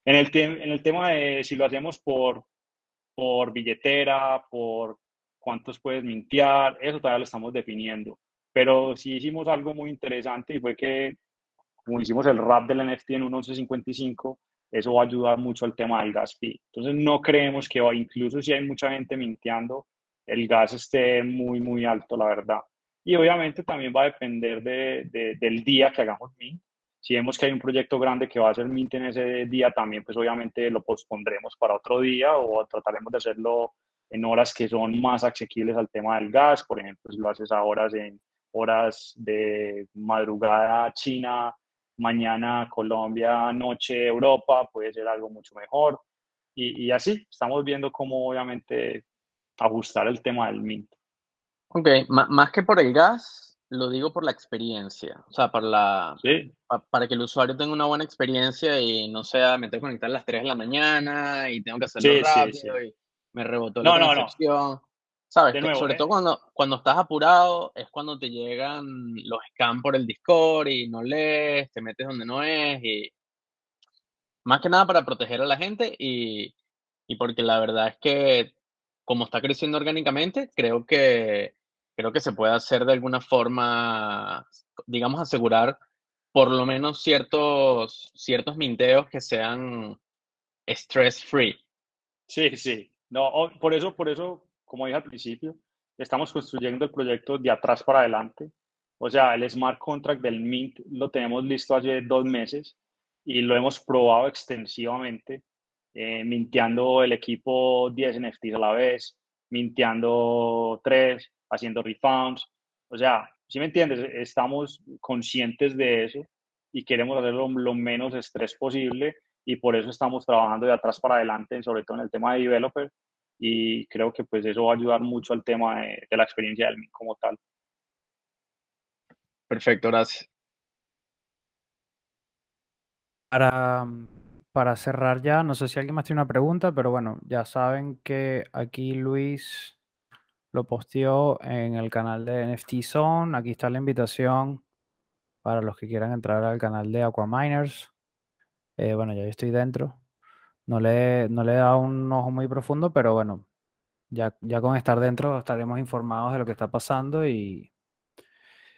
En el, en el tema de si lo hacemos por, por billetera, por cuántos puedes mintear, eso todavía lo estamos definiendo. Pero sí hicimos algo muy interesante y fue que, como hicimos el rap del NFT en un 1155, eso va a ayudar mucho al tema del gas fee. Entonces no creemos que, incluso si hay mucha gente minteando, el gas esté muy, muy alto, la verdad. Y obviamente también va a depender de, del día que hagamos mint. Si vemos que hay un proyecto grande que va a ser mint en ese día, también pues obviamente lo pospondremos para otro día o trataremos de hacerlo en horas que son más asequibles al tema del gas. Por ejemplo, si lo haces a horas en horas de madrugada China, mañana Colombia, noche Europa, puede ser algo mucho mejor. y, y así estamos viendo cómo obviamente ajustar el tema del mint. Ok, ma- más que por el gas, lo digo por la experiencia. O sea, para la, Sí, pa- para que el usuario tenga una buena experiencia y no sea, me tengo que conectar a las 3 de la mañana y tengo que hacerlo Sí, sí, rápido sí. y me rebotó No, la no, no. ¿Sabes? Nuevo, sobre ¿eh? todo cuando, cuando estás apurado es cuando te llegan los scams por el Discord y no lees, te metes donde no es y más que nada para proteger a la gente y, y porque la verdad es que como está creciendo orgánicamente, creo que, creo que se puede hacer de alguna forma, digamos, asegurar por lo menos ciertos, ciertos minteos que sean stress free. Sí, sí. No, por eso, por eso, como dije al principio, estamos construyendo el proyecto de atrás para adelante. O sea, el smart contract del Mint lo tenemos listo hace dos meses y lo hemos probado extensivamente, eh, el equipo 10 NFTs a la vez, minteando 3, haciendo refunds. O sea, si me entiendes, estamos conscientes de eso y queremos hacerlo lo menos estrés posible y por eso estamos trabajando de atrás para adelante, sobre todo en el tema de developer, y creo que pues eso va a ayudar mucho al tema de, de la experiencia del MIT como tal. Perfecto, gracias. Para, para cerrar ya, no sé si alguien más tiene una pregunta, pero bueno, ya saben que aquí Luis lo posteó en el canal de NFT Zone. Aquí está la invitación para los que quieran entrar al canal de Aquaminers. Eh, bueno, ya yo estoy dentro. No le, no le he dado un ojo muy profundo, pero bueno, ya, ya con estar dentro estaremos informados de lo que está pasando y,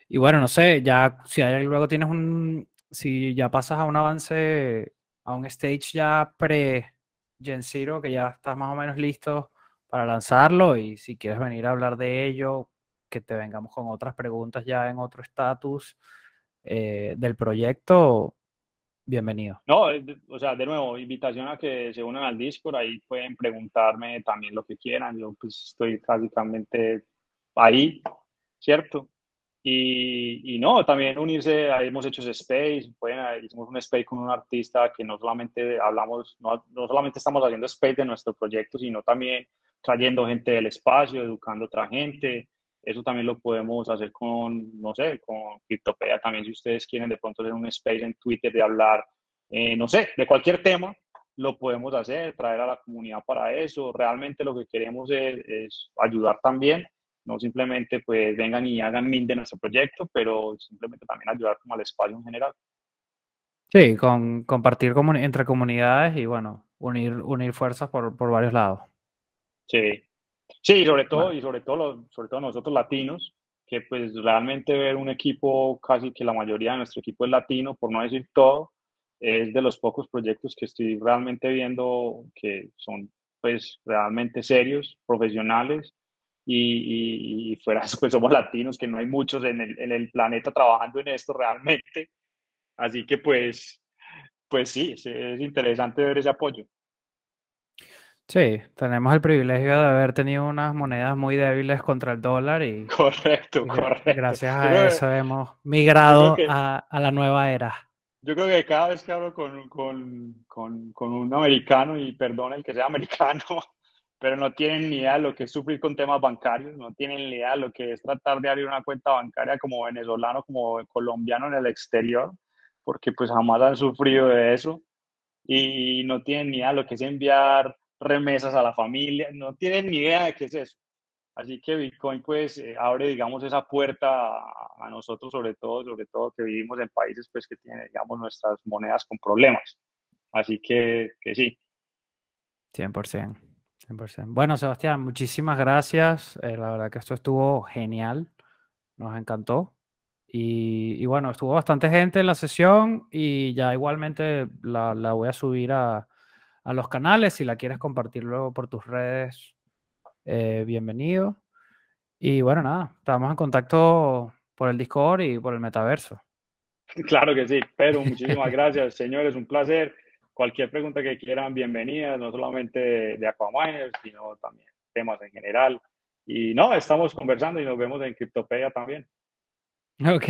y bueno, no sé, ya si hay, luego tienes un, si ya pasas a un avance, a un stage ya pre Gen Zero, que ya estás más o menos listo para lanzarlo y si quieres venir a hablar de ello, que te vengamos con otras preguntas ya en otro estatus eh, del proyecto, bienvenido. No, o sea, de nuevo, invitación a que se unan al Discord, ahí pueden preguntarme también lo que quieran, yo pues estoy básicamente ahí, ¿cierto? Y, y no, también unirse, hemos hecho space, pueden, hicimos un space con un artista que no solamente hablamos, no, no solamente estamos haciendo space de nuestro proyecto, sino también trayendo gente del espacio, educando a otra gente. Eso también lo podemos hacer con, no sé, con Cryptopedia también, si ustedes quieren de pronto hacer un space en Twitter de hablar, eh, no sé, de cualquier tema, lo podemos hacer, traer a la comunidad para eso. Realmente lo que queremos es, es ayudar también no simplemente pues vengan y hagan min de nuestro proyecto, pero simplemente también ayudar como al espacio en general. Sí, con compartir comuni- entre comunidades y bueno, unir, unir fuerzas por, por varios lados. Sí, sí, sobre todo, y sobre todo, los- sobre todo nosotros latinos, que pues realmente ver un equipo, casi que la mayoría de nuestro equipo es latino, por no decir todo, es de los pocos proyectos que estoy realmente viendo que son pues realmente serios, profesionales, y, y, y fuera, <laughs> pues somos latinos, que no hay muchos en el, en el planeta trabajando en esto realmente. Así que pues, pues sí, es, es interesante ver ese apoyo. Sí, tenemos el privilegio de haber tenido unas monedas muy débiles contra el dólar y, <laughs> Correcto, y correcto. gracias a creo que- eso hemos migrado que- a, a la nueva era. Yo creo que cada vez que hablo con, con, con, con un americano, y perdona el que sea <laughs> americano, pero no tienen ni idea de lo que es sufrir con temas bancarios, no tienen ni idea de lo que es tratar de abrir una cuenta bancaria como venezolano, como colombiano en el exterior, porque pues jamás han sufrido de eso y no tienen ni idea de lo que es enviar remesas a la familia, no tienen ni idea de qué es eso. Así que Bitcoin pues eh, abre, digamos, esa puerta a, nosotros, sobre todo, sobre todo que vivimos en países pues que tienen, digamos, nuestras monedas con problemas. Así que, que sí. 100%. 100%. Bueno, Sebastián, muchísimas gracias. Eh, la verdad que esto estuvo genial. Nos encantó. Y, y bueno, estuvo bastante gente en la sesión y ya igualmente la, la voy a subir a, a los canales. Si la quieres compartir luego por tus redes, eh, bienvenido. Y bueno, nada, estamos en contacto por el Discord y por el metaverso. <laughs> Claro que sí, pero muchísimas <laughs> gracias, señores, un placer. Cualquier pregunta que quieran, bienvenidas, no solamente de, Aquaminers, sino también temas en general. Y no, estamos conversando y nos vemos en Cryptopedia también. Ok,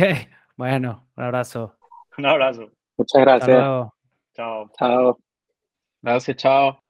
bueno, un abrazo. Un abrazo. Muchas gracias. Chao. Chao. Gracias, chao.